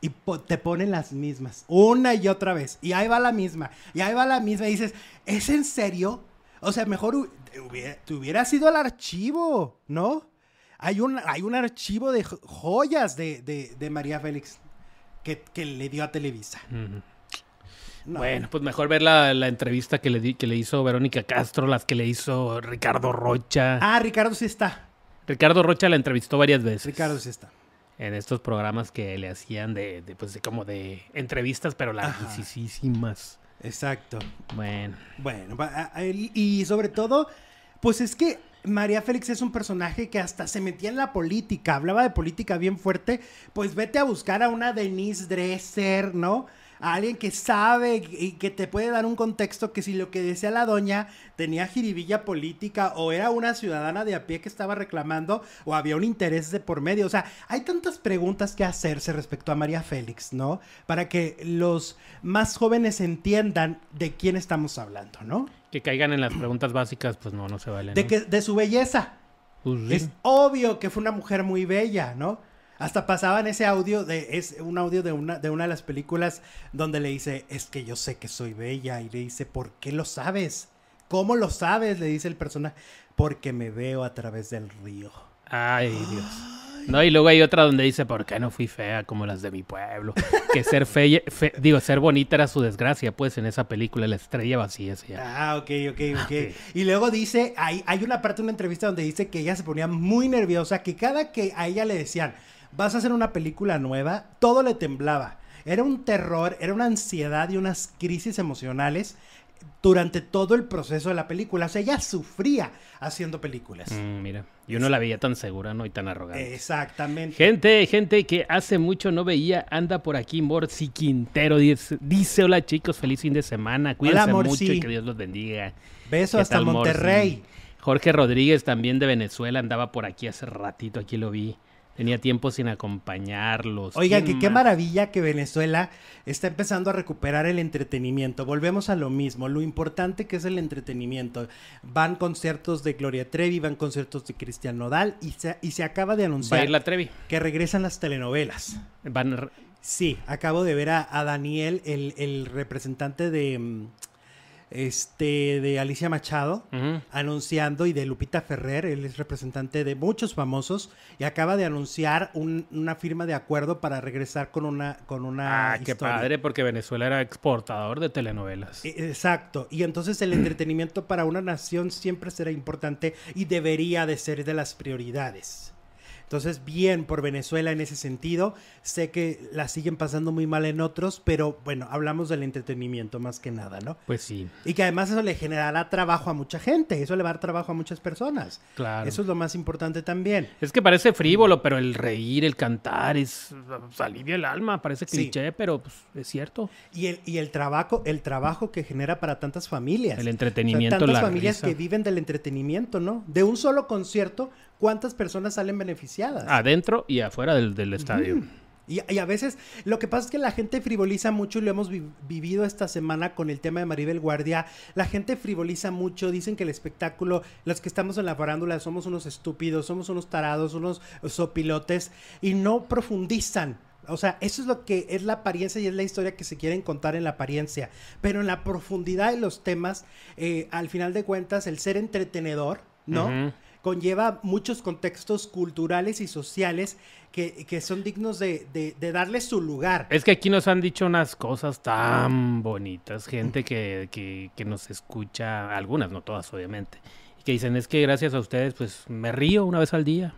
y te ponen las mismas, una y otra vez, y ahí va la misma, y ahí va la misma, y dices, ¿es en serio? O sea, mejor te hubiera, te sido el archivo, ¿no? Hay un, hay un archivo de jo- joyas de- de María Félix que, que le dio a Televisa. No. Bueno, pues mejor ver la, la entrevista que le, di- que le hizo Verónica Castro, las que le hizo Ricardo Rocha. Ah, Ricardo sí está. Ricardo Rocha la entrevistó varias veces. Ricardo sí está. En estos programas que le hacían de, de, pues, de como de entrevistas, pero larguísimas. Exacto. Bueno, Bueno, y sobre todo, pues es que María Félix es un personaje que hasta se metía en la política, hablaba de política bien fuerte, pues vete a buscar a una Denise Dresser, ¿no? A alguien que sabe y que te puede dar un contexto que si lo que decía la doña tenía jiribilla política o era una ciudadana de a pie que estaba reclamando o había un interés de por medio. O sea, hay tantas preguntas que hacerse respecto a María Félix, ¿no? Para que los más jóvenes entiendan de quién estamos hablando, ¿no? Que caigan en las preguntas básicas, pues no, no se vale. De, que, de su belleza. Pues sí. Es obvio que fue una mujer muy bella, ¿no? Hasta pasaban ese audio de es un audio de una de una de las películas donde le dice, "Es que yo sé que soy bella" y le dice, "¿Por qué lo sabes?" ¿Cómo lo sabes? Le dice el personaje, "Porque me veo a través del río." Ay, Dios. No, y luego hay otra donde dice, ¿por qué no fui fea como las de mi pueblo? Que ser fea, fe- digo, ser bonita era su desgracia, pues, en esa película, la estrella vacía se llama. Ah, ok, ok, ok. Y luego dice, hay, hay una parte de una entrevista donde dice que ella se ponía muy nerviosa, que cada que a ella le decían, vas a hacer una película nueva, todo le temblaba. Era un terror, era una ansiedad y unas crisis emocionales durante todo el proceso de la película. O sea, ella sufría haciendo películas. Mm, mira, yo no la veía tan segura, ¿no? Y tan arrogante. Exactamente. Gente, gente que hace mucho no veía, anda por aquí Morsi Quintero, dice, dice, hola chicos, feliz fin de semana, cuídense mucho y que Dios los bendiga. Beso ¿Qué hasta tal, Morsi? Monterrey. Jorge Rodríguez también de Venezuela andaba por aquí hace ratito, aquí lo vi. Tenía tiempo sin acompañarlos. ¿Quién que qué maravilla que Venezuela está empezando a recuperar el entretenimiento. Volvemos a lo mismo, lo importante que es el entretenimiento. Van conciertos de Gloria Trevi, van conciertos de Cristian Nodal y se, y se acaba de Va a anunciar ir la Trevi. que regresan las telenovelas. Van a- Sí, acabo de ver a, a Daniel, el, el representante de, mm, este, de Alicia Machado. Anunciando y de Lupita Ferrer, él es representante de muchos famosos y acaba de anunciar un- una firma de acuerdo para regresar con una con una Ah, qué padre, porque Venezuela era exportador de telenovelas. E- Exacto, y entonces el entretenimiento para una nación siempre será importante y debería de ser de las prioridades. Entonces, bien por Venezuela en ese sentido. Sé que la siguen pasando muy mal en otros, pero bueno, hablamos del entretenimiento más que nada, ¿no? Pues sí, Y que además eso le generará trabajo a mucha gente, eso le va a dar trabajo a muchas personas. claro. Eso es lo más importante también. Es que parece frívolo, pero el reír, el cantar, es pues, alivia el alma, parece Sí. cliché, pero pues, es cierto. Y el, y el trabajo, el trabajo que genera para tantas familias. El O sea, entretenimiento, tantas la familias risa. que viven del entretenimiento, ¿no? De un solo concierto, ¿cuántas personas salen beneficiadas? Adentro y afuera del, del estadio. Y, y a veces lo que pasa es que la gente frivoliza mucho y lo hemos vi- vivido esta semana con el tema de Maribel Guardia. La gente frivoliza mucho, dicen que el espectáculo, los que estamos en la farándula somos unos estúpidos, somos unos tarados, unos sopilotes y no profundizan. O sea, eso es lo que es la apariencia y es la historia que se quieren contar en la apariencia. Pero en la profundidad de los temas, eh, al final de cuentas, el ser entretenedor, ¿no? Conlleva muchos contextos culturales y sociales que, que son dignos de, de, de darle su lugar. Es que aquí nos han dicho unas cosas tan bonitas, gente que, que, que nos escucha, algunas, no todas obviamente, y que dicen, es que gracias a ustedes, pues me río una vez al día.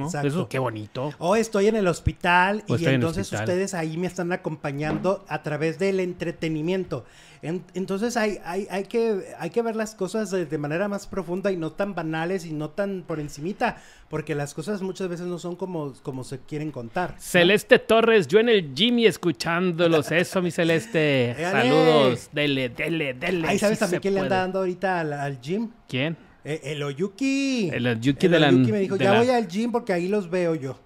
¿No? Exacto. Eso, qué bonito. O estoy en el hospital O y entonces hospital. ustedes ahí me están acompañando a través del entretenimiento. En- entonces hay, hay, hay, que, hay que ver las cosas de, de manera más profunda y no tan banales y no tan por encimita, porque las cosas muchas veces no son como, como se quieren contar. ¿no? Celeste Torres, yo en el Jimmy escuchándolos. Eso, mi Celeste. Saludos. Dele, dele, dele. Ahí sabes también quién le anda dando ahorita al, al gym. ¿Quién? Eh, el Oyuki. El Oyuki El de la- Oyuki me dijo, de ya la- voy al gym porque ahí los veo yo.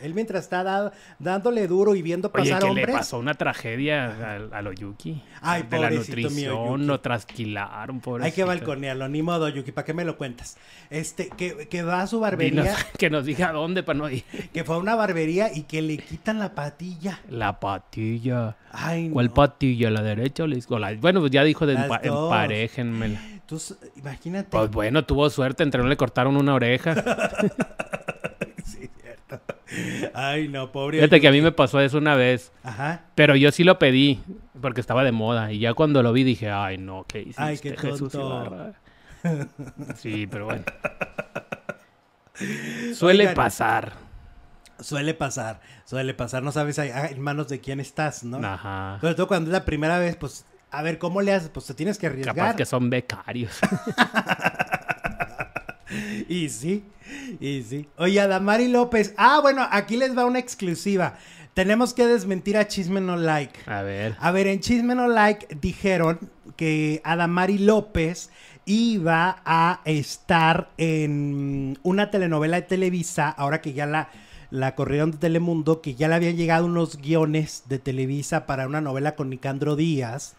Él mientras está da- dándole duro y viendo Oye, pasar que hombres. le pasó una tragedia al, al Oyuki. Ay, de la nutrición, Oyuki. lo trasquilaron, pobrecito. Hay que balconearlo, ni modo, Yuki, ¿para qué me lo cuentas? Este, que, que va a su Dinos- barbería, que nos diga dónde para no ir. que fue a una barbería y que le quitan la patilla. La patilla. Ay, ¿Cuál no. patilla? ¿La derecha o la izquierda? Bueno, pues ya dijo de empa- dos. Tú, s- imagínate. Pues bueno, tuvo suerte, entre no le cortaron una oreja. Sí, cierto. Ay, no, pobre. Fíjate que a mí me pasó eso una vez. Ajá. Pero yo sí lo pedí, porque estaba de moda. Y ya cuando lo vi dije, ay, no, ¿qué hiciste, Ay, qué tonto. Ibarra?" Sí, pero bueno. Suele Oigan. pasar. Suele pasar, suele pasar. No sabes a- a- en manos de quién estás, ¿no? Ajá. Sobre todo cuando es la primera vez, pues, a ver, ¿cómo le haces? Pues te tienes que arriesgar. Capaz que son becarios. Y sí, y sí. Oye, Adamari López. Ah, bueno, aquí les va una exclusiva. Tenemos que desmentir a Chisme No Like. A ver. A ver, en Chisme No Like dijeron que Adamari López iba a estar en una telenovela de Televisa, ahora que ya la, la corrieron de Telemundo, que ya le habían llegado unos guiones de Televisa para una novela con Nicandro Díaz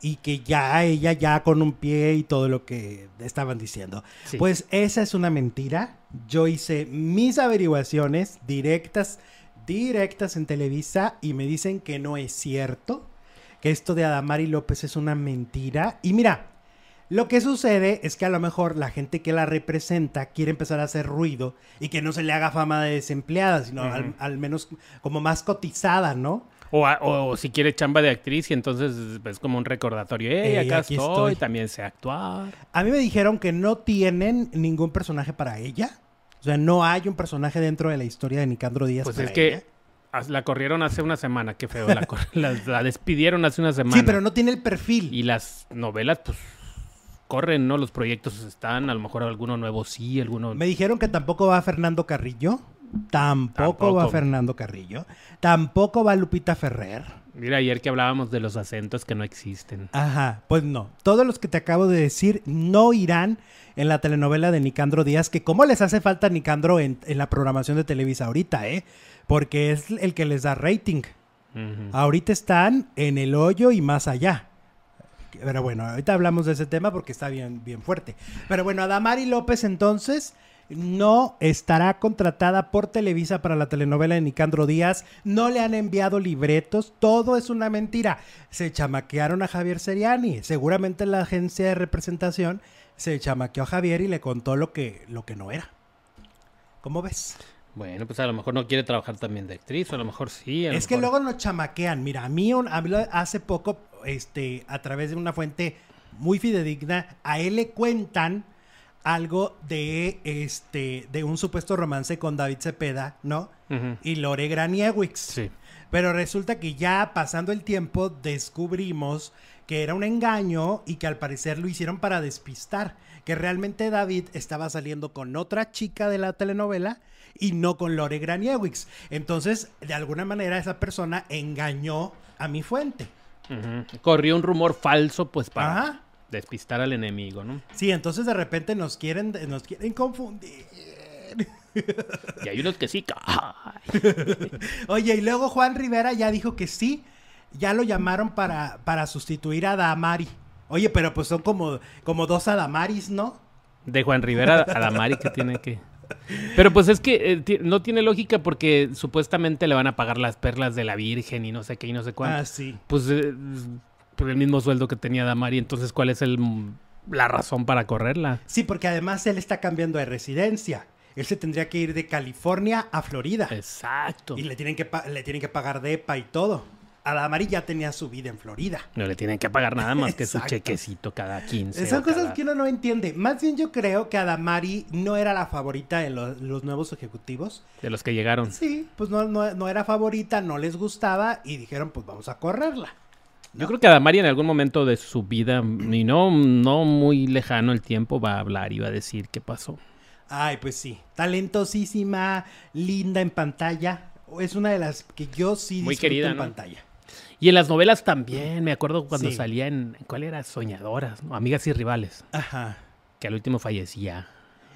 y que ya ella ya con un pie y todo lo que estaban diciendo. Sí. Pues esa es una mentira. Yo hice mis averiguaciones directas, directas en Televisa y me dicen que no es cierto, que esto de Adamari López es una mentira. Y mira, lo que sucede es que a lo mejor la gente que la representa quiere empezar a hacer ruido y que no se le haga fama de desempleada, sino al menos como más cotizada, ¿no? O, a- o si quiere chamba de actriz y entonces es como un recordatorio. ¡Ey, Ey, acá aquí estoy! estoy. También sé actuar. A mí me dijeron que no tienen ningún personaje para ella. O sea, no hay un personaje dentro de la historia de Nicandro Díaz. Pues para es que ella. la corrieron hace una semana. Qué feo. La- la despidieron hace una semana. Sí, pero no tiene el perfil. Y las novelas, pues, corren, ¿no? Los proyectos están. A lo mejor alguno nuevo sí, alguno... Me dijeron que tampoco va Fernando Carrillo. Tampoco, va. Fernando Carrillo. Tampoco va Lupita Ferrer. Mira, ayer que hablábamos de los acentos que no existen. Ajá, pues no. Todos los que te acabo de decir no irán en la telenovela de Nicandro Díaz, que cómo les hace falta Nicandro en, en la programación de Televisa ahorita, ¿eh? Porque es el que les da rating. Ahorita están en el hoyo y más allá. Pero bueno, ahorita hablamos de ese tema porque está bien, bien fuerte. Pero bueno, Adamari López entonces no estará contratada por Televisa para la telenovela de Nicandro Díaz. No le han enviado libretos. Todo es una mentira. Se chamaquearon a Javier Seriani. Seguramente la agencia de representación se chamaqueó a Javier y le contó lo que, lo que no era. ¿Cómo ves? Bueno, pues a lo mejor no quiere trabajar también de actriz, a lo mejor sí. lo Es que luego nos chamaquean. Mira, a mí, un- a mí lo- hace poco, este, a través de una fuente muy fidedigna, a él le cuentan algo de este, de un supuesto romance con David Cepeda, ¿no? Y Lore Graniewicz. Sí. Pero resulta que ya pasando el tiempo descubrimos que era un engaño y que al parecer lo hicieron para despistar, que realmente David estaba saliendo con otra chica de la telenovela y no con Lore Graniewicz. Entonces, de alguna manera esa persona engañó a mi fuente. Corrió un rumor falso, pues para Ajá. Despistar al enemigo, ¿no? Sí, entonces de repente nos quieren nos quieren confundir. Y hay unos que sí. Oye, y luego Juan Rivera ya dijo que sí, ya lo llamaron para, para sustituir a Damari. Oye, pero pues son como, como dos Adamaris, ¿no? De Juan Rivera a la Mari que tiene que. Pero pues es que eh, no tiene lógica porque supuestamente le van a pagar las perlas de la Virgen y no sé qué y no sé cuánto. Ah, sí. Pues eh, por el mismo sueldo que tenía Damari, entonces ¿cuál es el la razón para correrla? Sí, porque además él está cambiando de residencia. Él se tendría que ir de California a Florida. Exacto. Y le tienen, que pa- le tienen que pagar DEPA y todo. Adamari ya tenía su vida en Florida. No le tienen que pagar nada más que su chequecito cada 15. Son cosas cada- que uno no entiende. Más bien yo creo que Adamari no era la favorita de lo- los nuevos ejecutivos. De los que llegaron. Sí, pues no, no, no era favorita, no les gustaba y dijeron, pues vamos a correrla. Yo creo que Adamari en algún momento de su vida, y no, no muy lejano el tiempo, va a hablar y va a decir qué pasó. Ay, pues sí. Talentosísima, linda en pantalla. Es una de las que yo sí Muy disfruto querida, en ¿no? pantalla. Y en las novelas también, me acuerdo cuando Sí. salía en, ¿cuál era? Soñadoras, ¿no? Amigas y rivales, Ajá. que al último fallecía.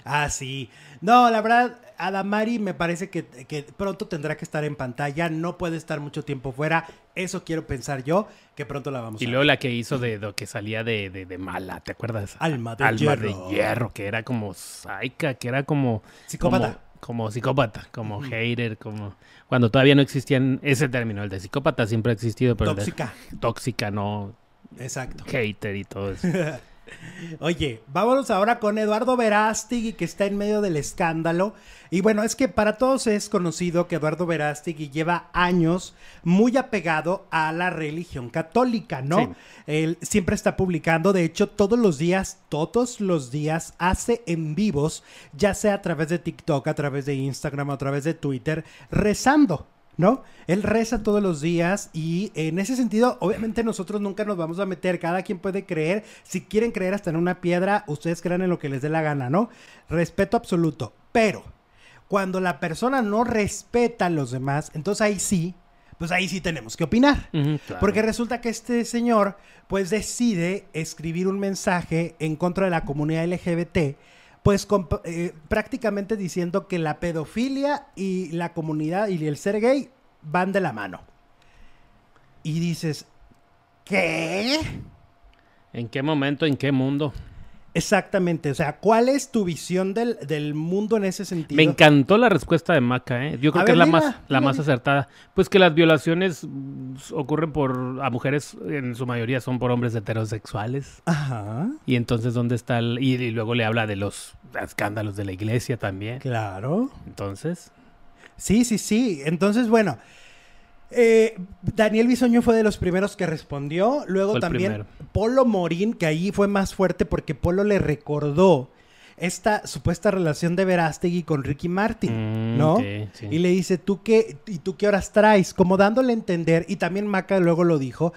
Ah, sí. No, la verdad, Adamari me parece que, que pronto tendrá que estar en pantalla. No puede estar mucho tiempo fuera. Eso quiero pensar yo, que pronto la vamos Y a luego la que hizo de lo que salía de, de, de mala, ¿te acuerdas? Alma de Alma hierro. de hierro, que era como saica, que era como... Psicópata. Como, como psicópata, como hater, como... Cuando todavía no existían ese término, el de psicópata siempre ha existido, pero el de- Tóxica. tóxica, no Exacto. hater y todo eso. Oye, vámonos ahora con Eduardo Verástegui, que está en medio del escándalo. Y bueno, es que para todos es conocido que Eduardo Verástegui lleva años muy apegado a la religión católica, ¿no? Sí. Él siempre está publicando, de hecho, todos los días, todos los días hace en vivos, ya sea a través de TikTok, a través de Instagram, a través de Twitter, rezando. ¿No? Él reza todos los días y en ese sentido, obviamente nosotros nunca nos vamos a meter, cada quien puede creer, si quieren creer hasta en una piedra, ustedes crean en lo que les dé la gana, ¿no? Respeto absoluto, pero cuando la persona no respeta a los demás, entonces ahí sí pues ahí sí tenemos que opinar. Claro. Porque resulta que este señor, pues decide escribir un mensaje en contra de la comunidad LGBT, pues eh, prácticamente diciendo que la pedofilia y la comunidad y el ser gay van de la mano. Y dices, ¿qué? ¿En qué momento, en qué mundo? Exactamente, o sea, ¿cuál es tu visión del, del mundo en ese sentido? Me encantó la respuesta de Maca, ¿eh? Yo creo A que ver, es la más, la más acertada. Pues que las violaciones ocurren por a mujeres, en su mayoría son por hombres heterosexuales. Ajá, Y entonces, ¿dónde está el...? Y, y luego le habla de los escándalos de la iglesia también. claro. Entonces, Sí, sí, sí. Entonces, bueno, eh, Daniel Bisoño fue de los primeros que respondió. Luego también primero. Polo Morín, que ahí fue más fuerte porque Polo le recordó esta supuesta relación de Verástegui con Ricky Martin, Mm, ¿no? sí. Y le dice, ¿tú qué, ¿y tú qué horas traes? Como dándole a entender, y también Maca luego lo dijo,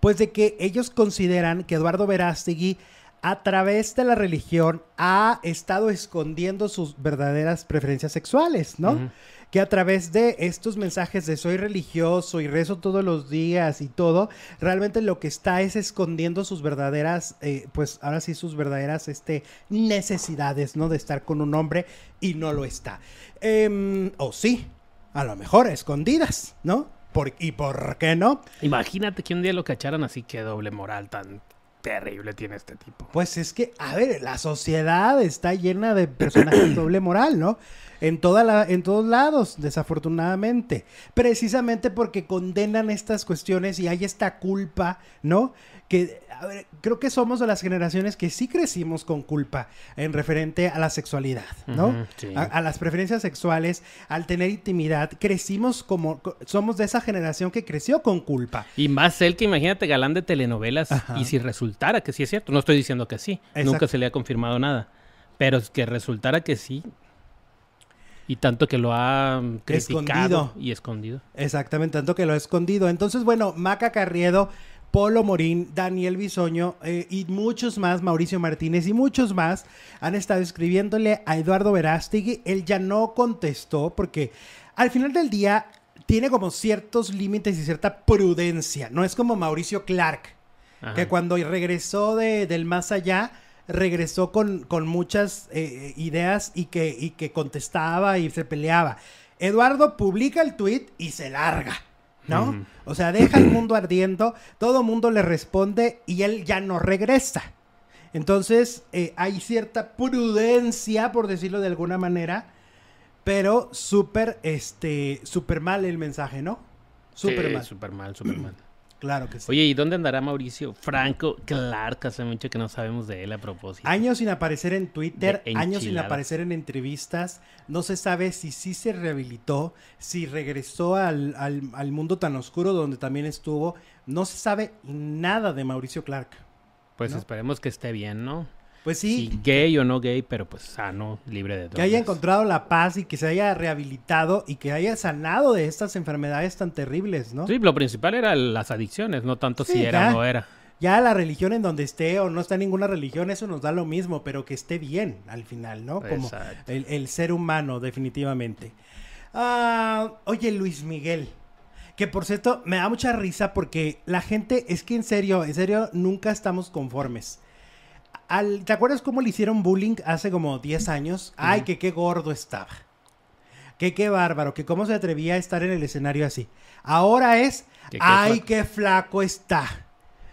pues de que ellos consideran que Eduardo Verástegui a través de la religión ha estado escondiendo sus verdaderas preferencias sexuales, ¿no? Que a través de estos mensajes de soy religioso y rezo todos los días y todo, realmente lo que está es escondiendo sus verdaderas, eh, pues ahora sí sus verdaderas este, necesidades, ¿no? De estar con un hombre y no lo está. Em, o sí, a lo mejor escondidas, ¿no? Por, ¿Y por qué no? imagínate que un día lo cacharan así, qué doble moral tan terrible tiene este tipo. Pues es que, a ver, la sociedad está llena de personajes doble moral, ¿no? En, toda la, en todos lados, desafortunadamente. Precisamente porque condenan estas cuestiones y hay esta culpa, ¿no? Que, a ver, creo que somos de las generaciones que sí crecimos con culpa en referente a la sexualidad, ¿no? Sí. a, a las preferencias sexuales, al tener intimidad, crecimos como, co- somos de esa generación que creció con culpa. Y más él que imagínate galán de telenovelas Ajá. y si resultara que sí es cierto, no estoy diciendo que sí, Exacto. nunca se le ha confirmado nada, pero es que resultara que sí y tanto que lo ha criticado Escondido. y escondido. Exactamente, tanto que lo ha escondido. Entonces, bueno, Maca Carriedo, Polo Morín, Daniel Bisoño eh, y muchos más, Mauricio Martínez y muchos más han estado escribiéndole a Eduardo Verástegui. Él ya no contestó porque al final del día tiene como ciertos límites y cierta prudencia. No es como Mauricio Clark, Ajá. que cuando regresó de, del más allá, regresó con, con muchas eh, ideas y que, y que contestaba y se peleaba. Eduardo publica el tweet y se larga, ¿no? O sea, deja el mundo ardiendo, todo mundo le responde y él ya no regresa. Entonces, eh, hay cierta prudencia, por decirlo de alguna manera, pero súper, este, súper mal el mensaje, ¿no? Súper Sí, mal. súper mal, súper mal. Claro que sí. Oye, ¿y dónde andará Mauricio? Franco Clark, hace mucho que no sabemos de él a propósito. Años sin aparecer en Twitter, años sin aparecer en entrevistas. No se sabe si sí se rehabilitó, si regresó al, al- al mundo tan oscuro donde también estuvo. No se sabe nada de Mauricio Clark. Pues ¿no? esperemos que esté bien, ¿no? Pues sí, gay o no gay, pero pues sano, libre de drogas. que haya encontrado la paz y que se haya rehabilitado y que haya sanado de estas enfermedades tan terribles, ¿no? Sí, lo principal era las adicciones, no tanto Sí, si era ya. o no era. Ya la religión en donde esté o no está en ninguna religión, eso nos da lo mismo, pero que esté bien al final, ¿no? Como Exacto. el, el ser humano, definitivamente. Ah, oye, Luis Miguel. Que por cierto, me da mucha risa porque la gente, es que en serio, en serio, nunca estamos conformes. Al, ¿Te acuerdas cómo le hicieron bullying hace como 10 años? Ay, que qué gordo estaba. Que qué bárbaro, que cómo se atrevía a estar en el escenario así. Ahora es, Que ay, flaco. qué flaco está.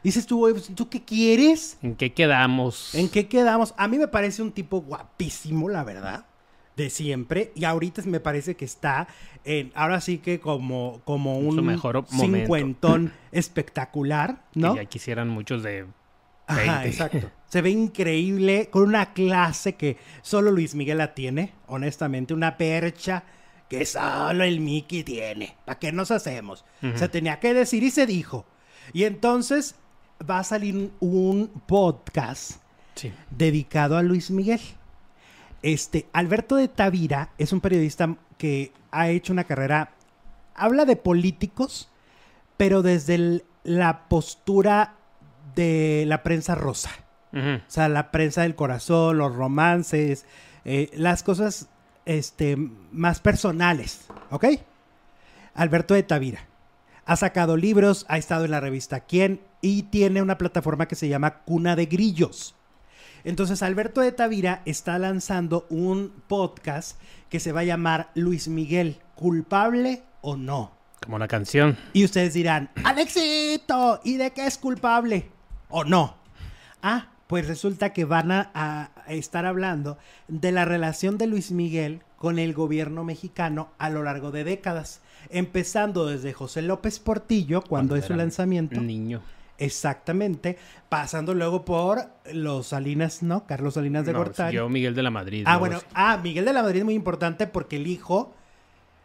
Dices tú, güey, ¿tú qué quieres? ¿En qué quedamos? ¿En qué quedamos? A mí me parece un tipo guapísimo, la verdad, de siempre. Y ahorita me parece que está en, ahora sí que como, como un mejor cincuentón espectacular, Que ¿no? ya quisieran muchos de 20. Ajá, exacto. Se ve increíble, con una clase que solo Luis Miguel la tiene, honestamente, una percha que solo el Mickey tiene. ¿Para qué nos hacemos? Se tenía que decir y se dijo. Y entonces va a salir un podcast Sí. dedicado a Luis Miguel. Este, Alberto de Tavira es un periodista que ha hecho una carrera, habla de políticos, pero desde el- la postura de la prensa rosa. O sea, la prensa del corazón, los romances, eh, las cosas este, más personales, ¿ok? Alberto de Tavira. Ha sacado libros, ha estado en la revista Quién y tiene una plataforma que se llama Cuna de Grillos. Entonces Alberto de Tavira está lanzando un podcast que se va a llamar Luis Miguel, culpable o no. Como la canción. Y ustedes dirán, Alexito, ¿y de qué es culpable? ¿O no? Ah, pues resulta que van a, a estar hablando de la relación de Luis Miguel con el gobierno mexicano a lo largo de décadas. Empezando desde José López Portillo, cuando, es su lanzamiento. Niño. Exactamente. Pasando luego por los Salinas, ¿no? Carlos Salinas de No, Gortari. Yo, Miguel de la Madrid. Ah, bueno. Ah, Miguel de la Madrid es muy importante porque el hijo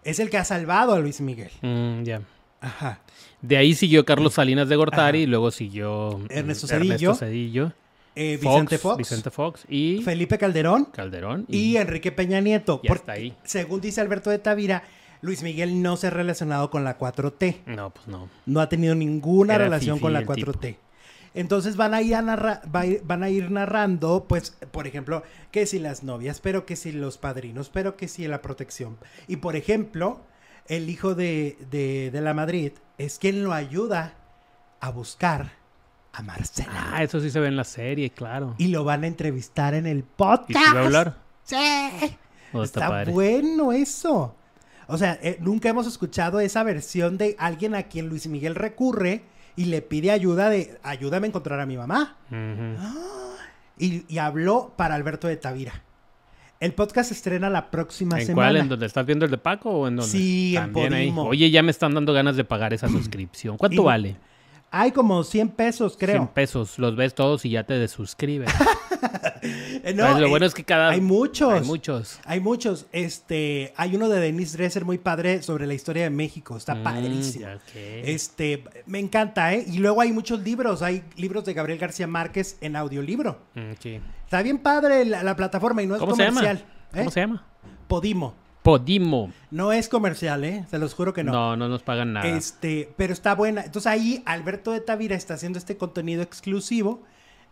es el que ha salvado a Luis Miguel. Mm, ya. Ajá. De ahí siguió Carlos Salinas de Gortari y luego siguió mm, Ernesto. Cedillo, Eh, Fox, Vicente Fox. Vicente Fox y Felipe Calderón. Calderón. Y Enrique Peña Nieto. Porque, ahí. Según dice Alberto de Tavira, Luis Miguel no se ha relacionado con la 4T. No, pues no. No ha tenido ninguna Era relación con la el 4T. Entonces van a ir a narra- va a ir- van a ir narrando, pues, por ejemplo, que si las novias, pero que si los padrinos, pero que si la protección. Y por ejemplo, el hijo de, de, de la Madrid es quien lo ayuda a buscar a Marcela. Ah, eso sí se ve en la serie, claro. Y lo van a entrevistar en el ¿Y podcast. si va a hablar? Sí. Oh, está Está bueno eso. O sea, eh, nunca hemos escuchado esa versión de alguien a quien Luis Miguel recurre y le pide ayuda de ayúdame a encontrar a mi mamá. Ujú. Y, y habló para Alberto de Tavira. El podcast se estrena la próxima ¿En semana. cuál? ¿En donde estás viendo el de Paco o en donde? Sí, en ahí. Podimo. Oye, ya me están dando ganas de pagar esa suscripción. ¿Cuánto Y- vale? Hay como 100 pesos, 100 creo. pesos. Los ves todos y ya te desuscribes. No, Pues lo eh, bueno es que cada... hay muchos. Hay muchos. Hay muchos. Este, hay uno de Denise Dresser muy padre sobre la historia de México. Está Mm, padrísimo. Este, me encanta, ¿eh? Y luego hay muchos libros. Hay libros de Gabriel García Márquez en audiolibro. Mm, sí. Está bien padre la, la plataforma y no es ¿Cómo se llama? comercial. ¿eh? ¿Cómo se llama? Podimo. Podimo. No es comercial, ¿eh? Se los juro que no. No, no, nos pagan nada. Este, pero está buena. Entonces ahí Alberto de Tavira está haciendo este contenido exclusivo.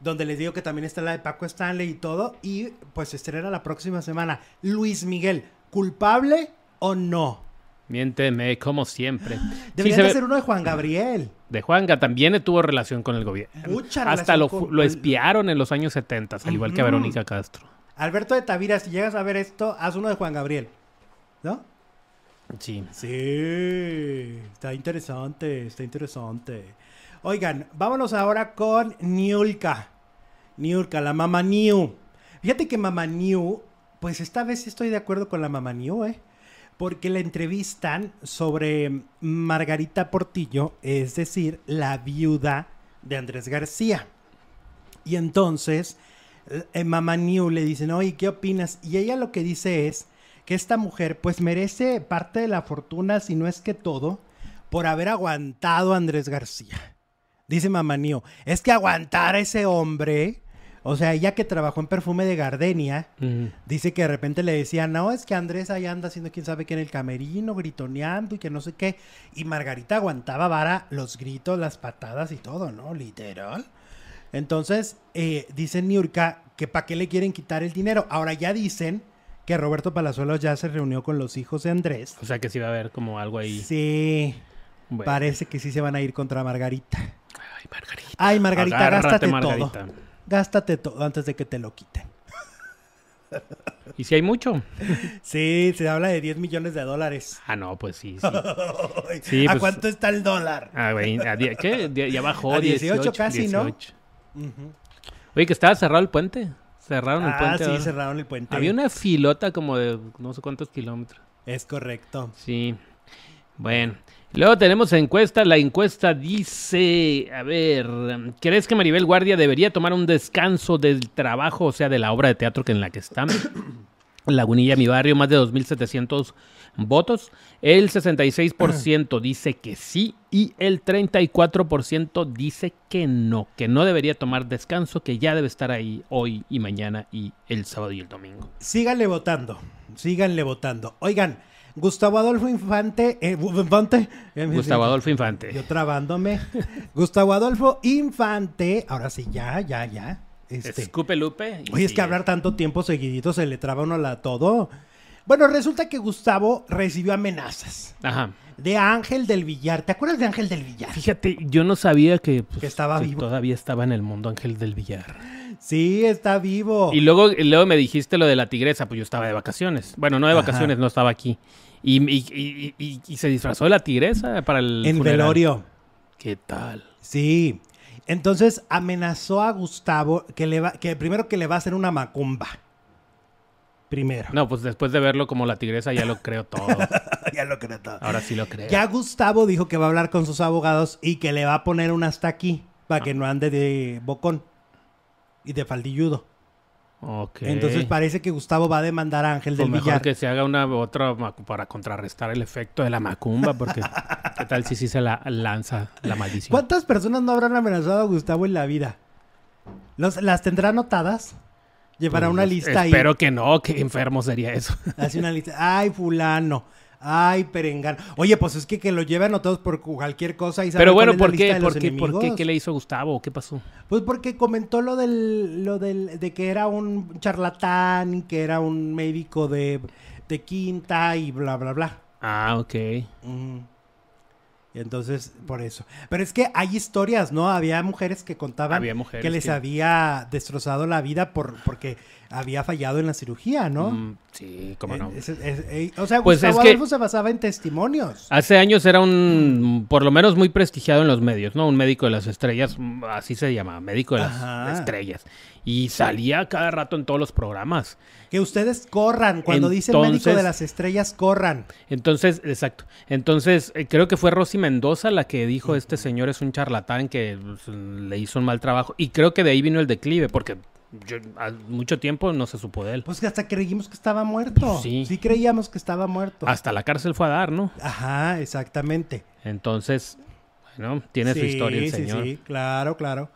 Donde les digo que también está la de Paco Stanley y todo. Y pues estrena la próxima semana. Luis Miguel, ¿culpable o no? Miénteme, como siempre. Debería se de ve- ser uno de Juan Gabriel. De Juanga también tuvo relación con el gobierno. Mucha Hasta lo, con- lo espiaron en los años 70, al igual que a. Verónica Castro. Alberto de Tavira, si llegas a ver esto, haz uno de Juan Gabriel. ¿No? Sí. Sí, está interesante, está interesante. Oigan, vámonos ahora con Niulka. Niulka, la mamá New. Fíjate que mamá New, pues esta vez estoy de acuerdo con la mamá New, ¿eh? Porque la entrevistan sobre Margarita Portillo, es decir, la viuda de Andrés García. Y entonces, eh, Mamá New le dicen, oye, ¿qué opinas? Y ella lo que dice es que esta mujer pues merece parte de la fortuna, si no es que todo, por haber aguantado a Andrés García. Dice Mamá New, es que aguantar a ese hombre, o sea, ella que trabajó en perfume de Gardenia. Dice que de repente le decía, no, es que Andrés ahí anda haciendo quién sabe qué en el camerino, gritoneando y que no sé qué. Y Margarita aguantaba vara los gritos, las patadas y todo, ¿no? Literal. Entonces, eh, dice Niurka que para qué le quieren quitar el dinero. Ahora ya dicen que Roberto Palazuelos ya se reunió con los hijos de Andrés. O sea que sí va a haber como algo ahí. Sí, Bueno. parece que sí se van a ir contra Margarita. Ay, Margarita. Ay, Margarita, Agárrate, gástate Margarita. todo. Gástate todo antes de que te lo quiten. ¿Y si hay mucho? Sí, se habla de 10 millones de dólares. Ah, no, pues sí. sí. Sí, ¿A pues- cuánto está el dólar? Ah, a die- ¿Qué? Die- Ya bajó. A 18 18, casi, ¿no? 18. Oye, que estaba cerrado el puente. Cerraron el Ah, puente. sí, ahora. cerraron el puente. Había una filota como de no sé cuántos kilómetros. Es correcto. Sí. Bueno. Luego tenemos encuesta. La encuesta dice, a ver, ¿crees que Maribel Guardia debería tomar un descanso del trabajo, o sea, de la obra de teatro que en la que está? Lagunilla, mi barrio, más de 2.700 votos. El 66% dice que sí y el 34% dice que no, que no debería tomar descanso, que ya debe estar ahí hoy y mañana y el sábado y el domingo. Síganle votando. Síganle votando. Oigan, Gustavo Adolfo Infante. eh, Infante. eh, Gustavo Adolfo Infante. Yo trabándome. Gustavo Adolfo Infante. Ahora sí, ya, ya, ya. Este. Escupe Lupe. Oye, es que hablar tanto tiempo seguidito se le traba a uno la todo. Bueno, resulta que Gustavo recibió amenazas Ajá. de Ángel del Villar. ¿Te acuerdas de Ángel del Villar? Fíjate, yo no sabía que, pues, Que estaba vivo. Todavía estaba en el mundo Ángel del Villar. Sí, está vivo. Y luego, luego me dijiste lo de la tigresa, pues yo estaba de vacaciones. Bueno, no de Ajá. vacaciones, no estaba aquí. Y, y- y- y- y se disfrazó de la tigresa para el en funeral. velorio. ¿Qué tal? Sí. Entonces amenazó a Gustavo que le va, que primero que le va a hacer una macumba. Primero. No, pues después de verlo como la tigresa ya lo creo todo. ya lo creo todo. Ahora sí lo creo. Ya Gustavo dijo que va a hablar con sus abogados y que le va a poner un hasta aquí para que no ande de bocón y de faldilludo. Ok. Entonces parece que Gustavo va a demandar a Ángel del mejor Villar. que se haga una otra macu- para contrarrestar el efecto de la macumba, porque ¿qué tal si sí se la lanza la maldición? ¿Cuántas personas no habrán amenazado a Gustavo en la vida? Los- ¿Las tendrá anotadas? Llevará Pues, una lista ahí. Espero que no, qué enfermo sería eso. Hace una lista. Ay, fulano. Ay, perengano. Oye, pues es que que lo lleve anotados por cualquier cosa y Pero bueno, ¿por qué? ¿Por qué? ¿Por qué? ¿Qué le hizo Gustavo? ¿Qué pasó? Pues porque comentó lo del, lo del, de que era un charlatán y que era un médico de, de quinta y bla, bla, bla. Ah, ok. Ujú. Entonces, por eso. Pero es que hay historias, ¿no? Había mujeres que contaban Había mujeres que les que- había destrozado la vida por, porque había fallado en la cirugía, ¿no? Mm, sí, cómo no. Es- es- o sea, Pues Gustavo es que- Adolfo se basaba en testimonios. Hace años era un, por lo menos muy prestigiado en los medios, ¿no? Un médico de las estrellas, mm, así se llama, médico de las Ajá. estrellas. Y salía cada rato en todos los programas. Que ustedes corran. Cuando dice médico de las estrellas, corran. Entonces, exacto. Entonces, eh, creo que fue Rosy Mendoza la que dijo, este señor es un charlatán que pues, le hizo un mal trabajo. Y creo que de ahí vino el declive, porque yo, a mucho tiempo no se supo de él. Pues que hasta creímos que estaba muerto. Sí. Sí creíamos que estaba muerto. Hasta la cárcel fue a dar, ¿no? Ajá, exactamente. Entonces, bueno, tiene su Sí, historia el sí, señor. Sí, claro, claro.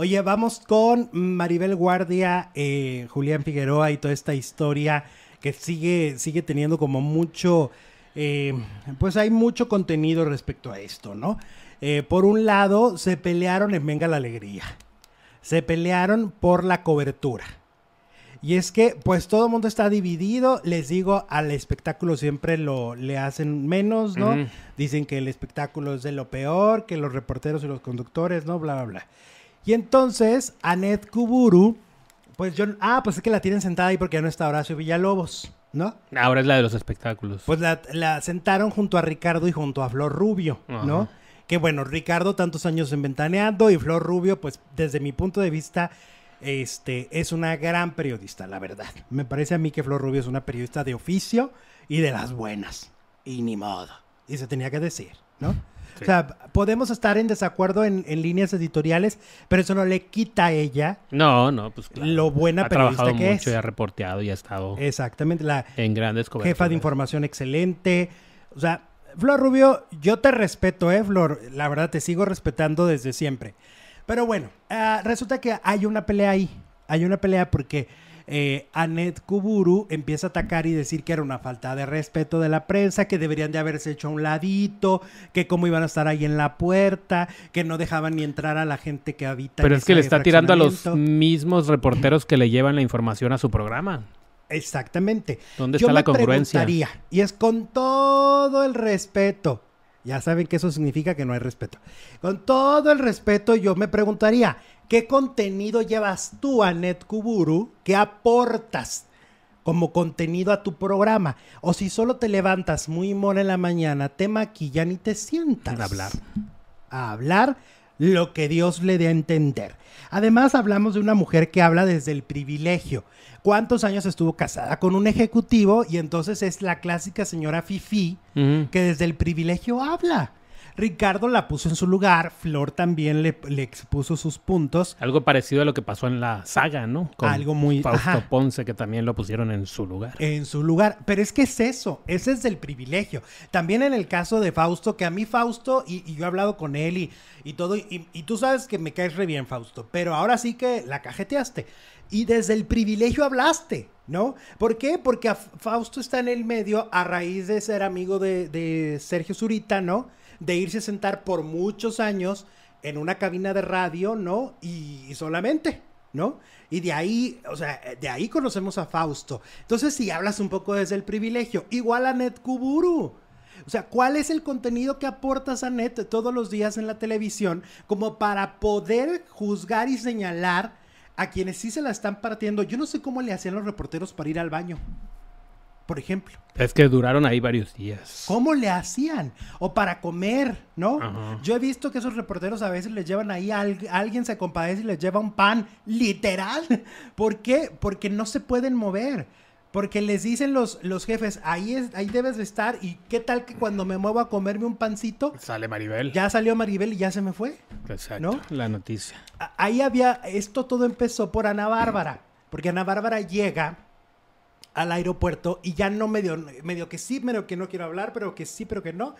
Oye, vamos con Maribel Guardia, eh, Julián Figueroa y toda esta historia que sigue, sigue teniendo como mucho, eh, pues hay mucho contenido respecto a esto, ¿no? Eh, por un lado, se pelearon en Venga la Alegría. Se pelearon por la cobertura. Y es que, pues todo el mundo está dividido. Les digo, al espectáculo siempre lo le hacen menos, ¿no? Dicen que el espectáculo es de lo peor, que los reporteros y los conductores, ¿no? Bla, bla, bla. Y entonces, Anet Kuburu, pues yo. Ah, pues es que la tienen sentada ahí porque ya no está Horacio Villalobos, ¿no? Ahora es la de los espectáculos. Pues la, la sentaron junto a Ricardo y junto a Flor Rubio, ¿no? Que bueno, Ricardo tantos años en Ventaneando y Flor Rubio, pues desde mi punto de vista, este, es una gran periodista, la verdad. Me parece a mí que Flor Rubio es una periodista de oficio y de las buenas. Y ni modo. Y se tenía que decir, ¿no? Sí. O sea, podemos estar en desacuerdo en, en líneas editoriales, pero eso no le quita a ella no, no, pues claro. lo buena ha periodista trabajado que mucho es. y ha reporteado y ha estado Exactamente, la, en grandes jefa de información excelente. O sea, Flor Rubio, yo te respeto, ¿eh, Flor? La verdad, te sigo respetando desde siempre. Pero bueno, ah, resulta que hay una pelea ahí. Hay una pelea porque eh, Anet Kuburu empieza a atacar y decir que era una falta de respeto de la prensa, que deberían de haberse hecho a un ladito, que cómo iban a estar ahí en la puerta, que no dejaban ni entrar a la gente que habita Pero en es que le está tirando a los mismos reporteros que le llevan la información a su programa. Exactamente. ¿Dónde Yo está la me congruencia? preguntaría, y es con todo el respeto, ya saben que eso significa que no hay respeto. Con todo el respeto, yo me preguntaría, ¿qué contenido llevas tú, Anet Kuburu? ¿Qué aportas como contenido a tu programa? O si solo te levantas muy mona en la mañana, te maquillan y te sientas A hablar. a hablar lo que Dios le dé a entender. Además, hablamos de una mujer que habla desde el privilegio. ¿Cuántos años estuvo casada con un ejecutivo? Y entonces es la clásica señora Fifi que desde el privilegio habla. Ricardo la puso en su lugar, Flor también le, le expuso sus puntos. Algo parecido a lo que pasó en la saga, ¿no? Con Algo muy- Fausto ajá. Ponce, que también lo pusieron en su lugar. en su lugar. Pero es que es eso, ese es el privilegio. También en el caso de Fausto, que a mí Fausto, y, y yo he hablado con él y, y todo, y, y tú sabes que me caes re bien, Fausto, pero ahora sí que la cajeteaste. Y desde el privilegio hablaste, ¿no? ¿Por qué? Porque Fausto está en el medio a raíz de ser amigo de, de Sergio Zurita, ¿no? De irse a sentar por muchos años en una cabina de radio, ¿no? Y, solamente, ¿no? Y de ahí, o sea, de ahí conocemos a Fausto. Entonces, si hablas un poco desde el privilegio, igual a Net Kuburu. O sea, ¿cuál es el contenido que aportas a Net todos los días en la televisión como para poder juzgar y señalar a quienes sí se la están partiendo? Yo no sé cómo le hacían los reporteros para ir al baño por ejemplo. Es que duraron ahí varios días. ¿Cómo le hacían? O para comer, ¿no? Yo he visto que esos reporteros a veces les llevan ahí, a, alguien se compadece y les lleva un pan, literal. ¿Por qué? Porque no se pueden mover. Porque les dicen los, los jefes, ahí, es, ahí debes de estar. ¿Y qué tal que cuando me muevo a comerme un pancito? Sale Maribel. Ya salió Maribel y ya se me fue. Exacto. La noticia. Ahí había, esto todo empezó por Ana Bárbara. Porque Ana Bárbara llega al aeropuerto y ya no medio, medio que sí, medio que no quiero hablar, pero que sí, pero que no.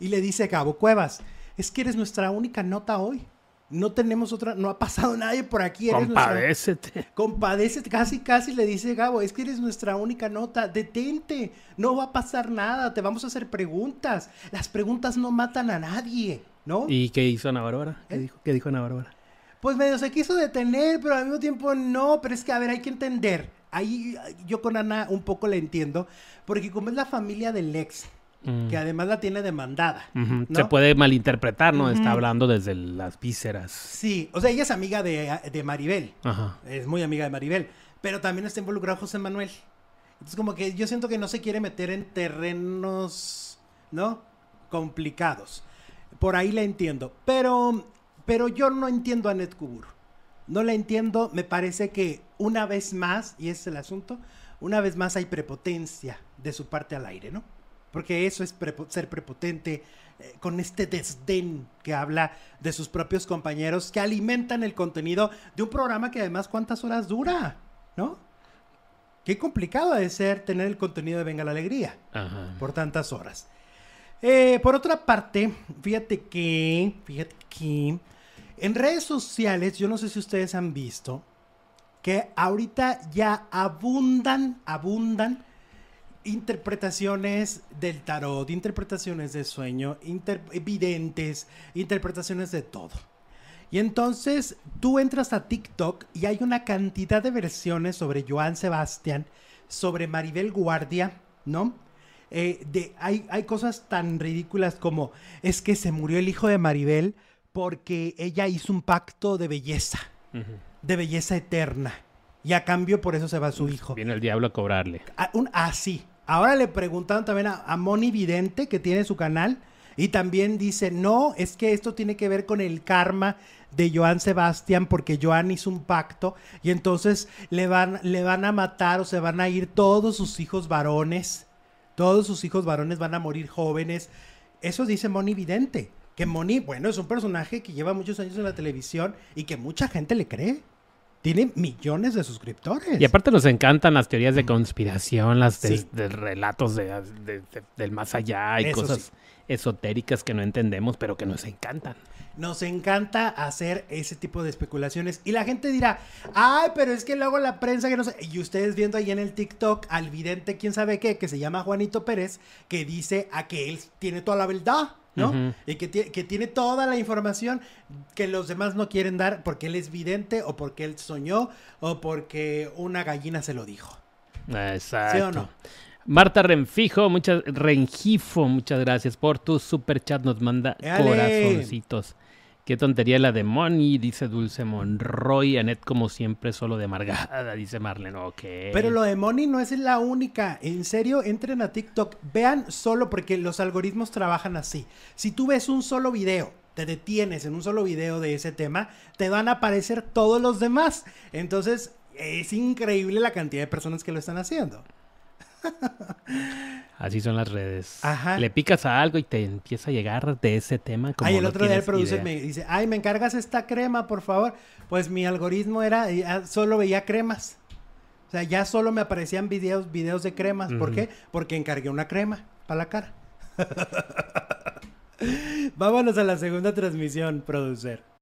Y le dice a Gabo Cuevas, es que eres nuestra única nota hoy. No tenemos otra, no ha pasado nadie por aquí. Eres Compadécete. compadécete, casi, casi le dice Gabo, es que eres nuestra única nota, detente, no va a pasar nada, te vamos a hacer preguntas. Las preguntas no matan a nadie, ¿no? ¿Y qué hizo Ana Bárbara? ¿Qué, ¿Eh? dijo, ¿Qué dijo Ana Bárbara? Pues medio se quiso detener, pero al mismo tiempo no, pero es que, a ver, hay que entender ahí yo con Ana un poco la entiendo, porque como es la familia del ex, mm. que además la tiene demandada. Se puede malinterpretar, ¿no? Está hablando desde las vísceras. Sí, o sea, ella es amiga de, Maribel. Es muy amiga de Maribel. Pero también está involucrado José Manuel. Entonces, como que yo siento que no se quiere meter en terrenos, ¿no? Complicados. Por ahí la entiendo. Pero, pero yo no entiendo a Ned Kubur. No la entiendo, me parece que una vez más, y ese es el asunto, una vez más hay prepotencia de su parte al aire, ¿no? Porque eso es ser prepotente eh, con este desdén que habla de sus propios compañeros que alimentan el contenido de un programa que además cuántas horas dura, ¿no? Qué complicado de ser tener el contenido de Venga la Alegría por tantas horas. Eh, por otra parte, fíjate que, fíjate que en redes sociales, yo no sé si ustedes han visto que ahorita ya abundan, abundan interpretaciones del tarot, interpretaciones de sueño, evidentes, interpretaciones de todo. Y entonces tú entras a TikTok y hay una cantidad de versiones sobre Joan Sebastián, sobre Maribel Guardia, ¿no? Eh, de, hay, hay cosas tan ridículas como es que se murió el hijo de Maribel porque ella hizo un pacto de belleza, de belleza eterna. Y a cambio por eso se va su hijo. Viene el diablo a cobrarle. así. Ah, Ahora le preguntaron también a, Moni Vidente, que tiene su canal, y también dice, no, es que esto tiene que ver con el karma de Joan Sebastián, porque Joan hizo un pacto, y entonces le van, le van a matar o se van a ir todos sus hijos varones. Todos sus hijos varones van a morir jóvenes. Eso dice Moni Vidente. Que Moni, bueno, es un personaje que lleva muchos años en la televisión y que mucha gente le cree. Tiene millones de suscriptores. Y aparte nos encantan las teorías de conspiración, las de, relatos del más allá y cosas esotéricas que no entendemos, pero que nos encantan. Nos encanta hacer ese tipo de especulaciones. Y la gente dirá, ay, pero es que luego la prensa que no sé. Y ustedes viendo ahí en el TikTok al vidente, quién sabe qué, que se llama Juanito Pérez, que dice a que él tiene toda la verdad. ¿No? Y que, que, tiene toda la información que los demás no quieren dar porque él es vidente o porque él soñó o porque una gallina se lo dijo. Exacto. ¿Sí o no? Marta Renfijo, muchas Rengifo, muchas gracias por tu super chat. Nos manda corazoncitos. Qué tontería la de Moni, dice Dulce Monroy. Anet, como siempre, solo de amargada, dice Marlene. Ok. Pero lo de Moni no es la única. En serio, entren a TikTok. Vean solo porque los algoritmos trabajan así. Si tú ves un solo video, te detienes en un solo video de ese tema, te van a aparecer todos los demás. Entonces, es increíble la cantidad de personas que lo están haciendo. Así son las redes. Le picas a algo y te empieza a llegar de ese tema. Como ay, el otro día el producer me dice, ay, ¿me encargas esta crema, por favor? Pues mi algoritmo era, solo veía cremas. O sea, ya solo me aparecían videos, videos de cremas. ¿Por qué? Porque encargué una crema para la cara. Vámonos a la segunda transmisión, producer.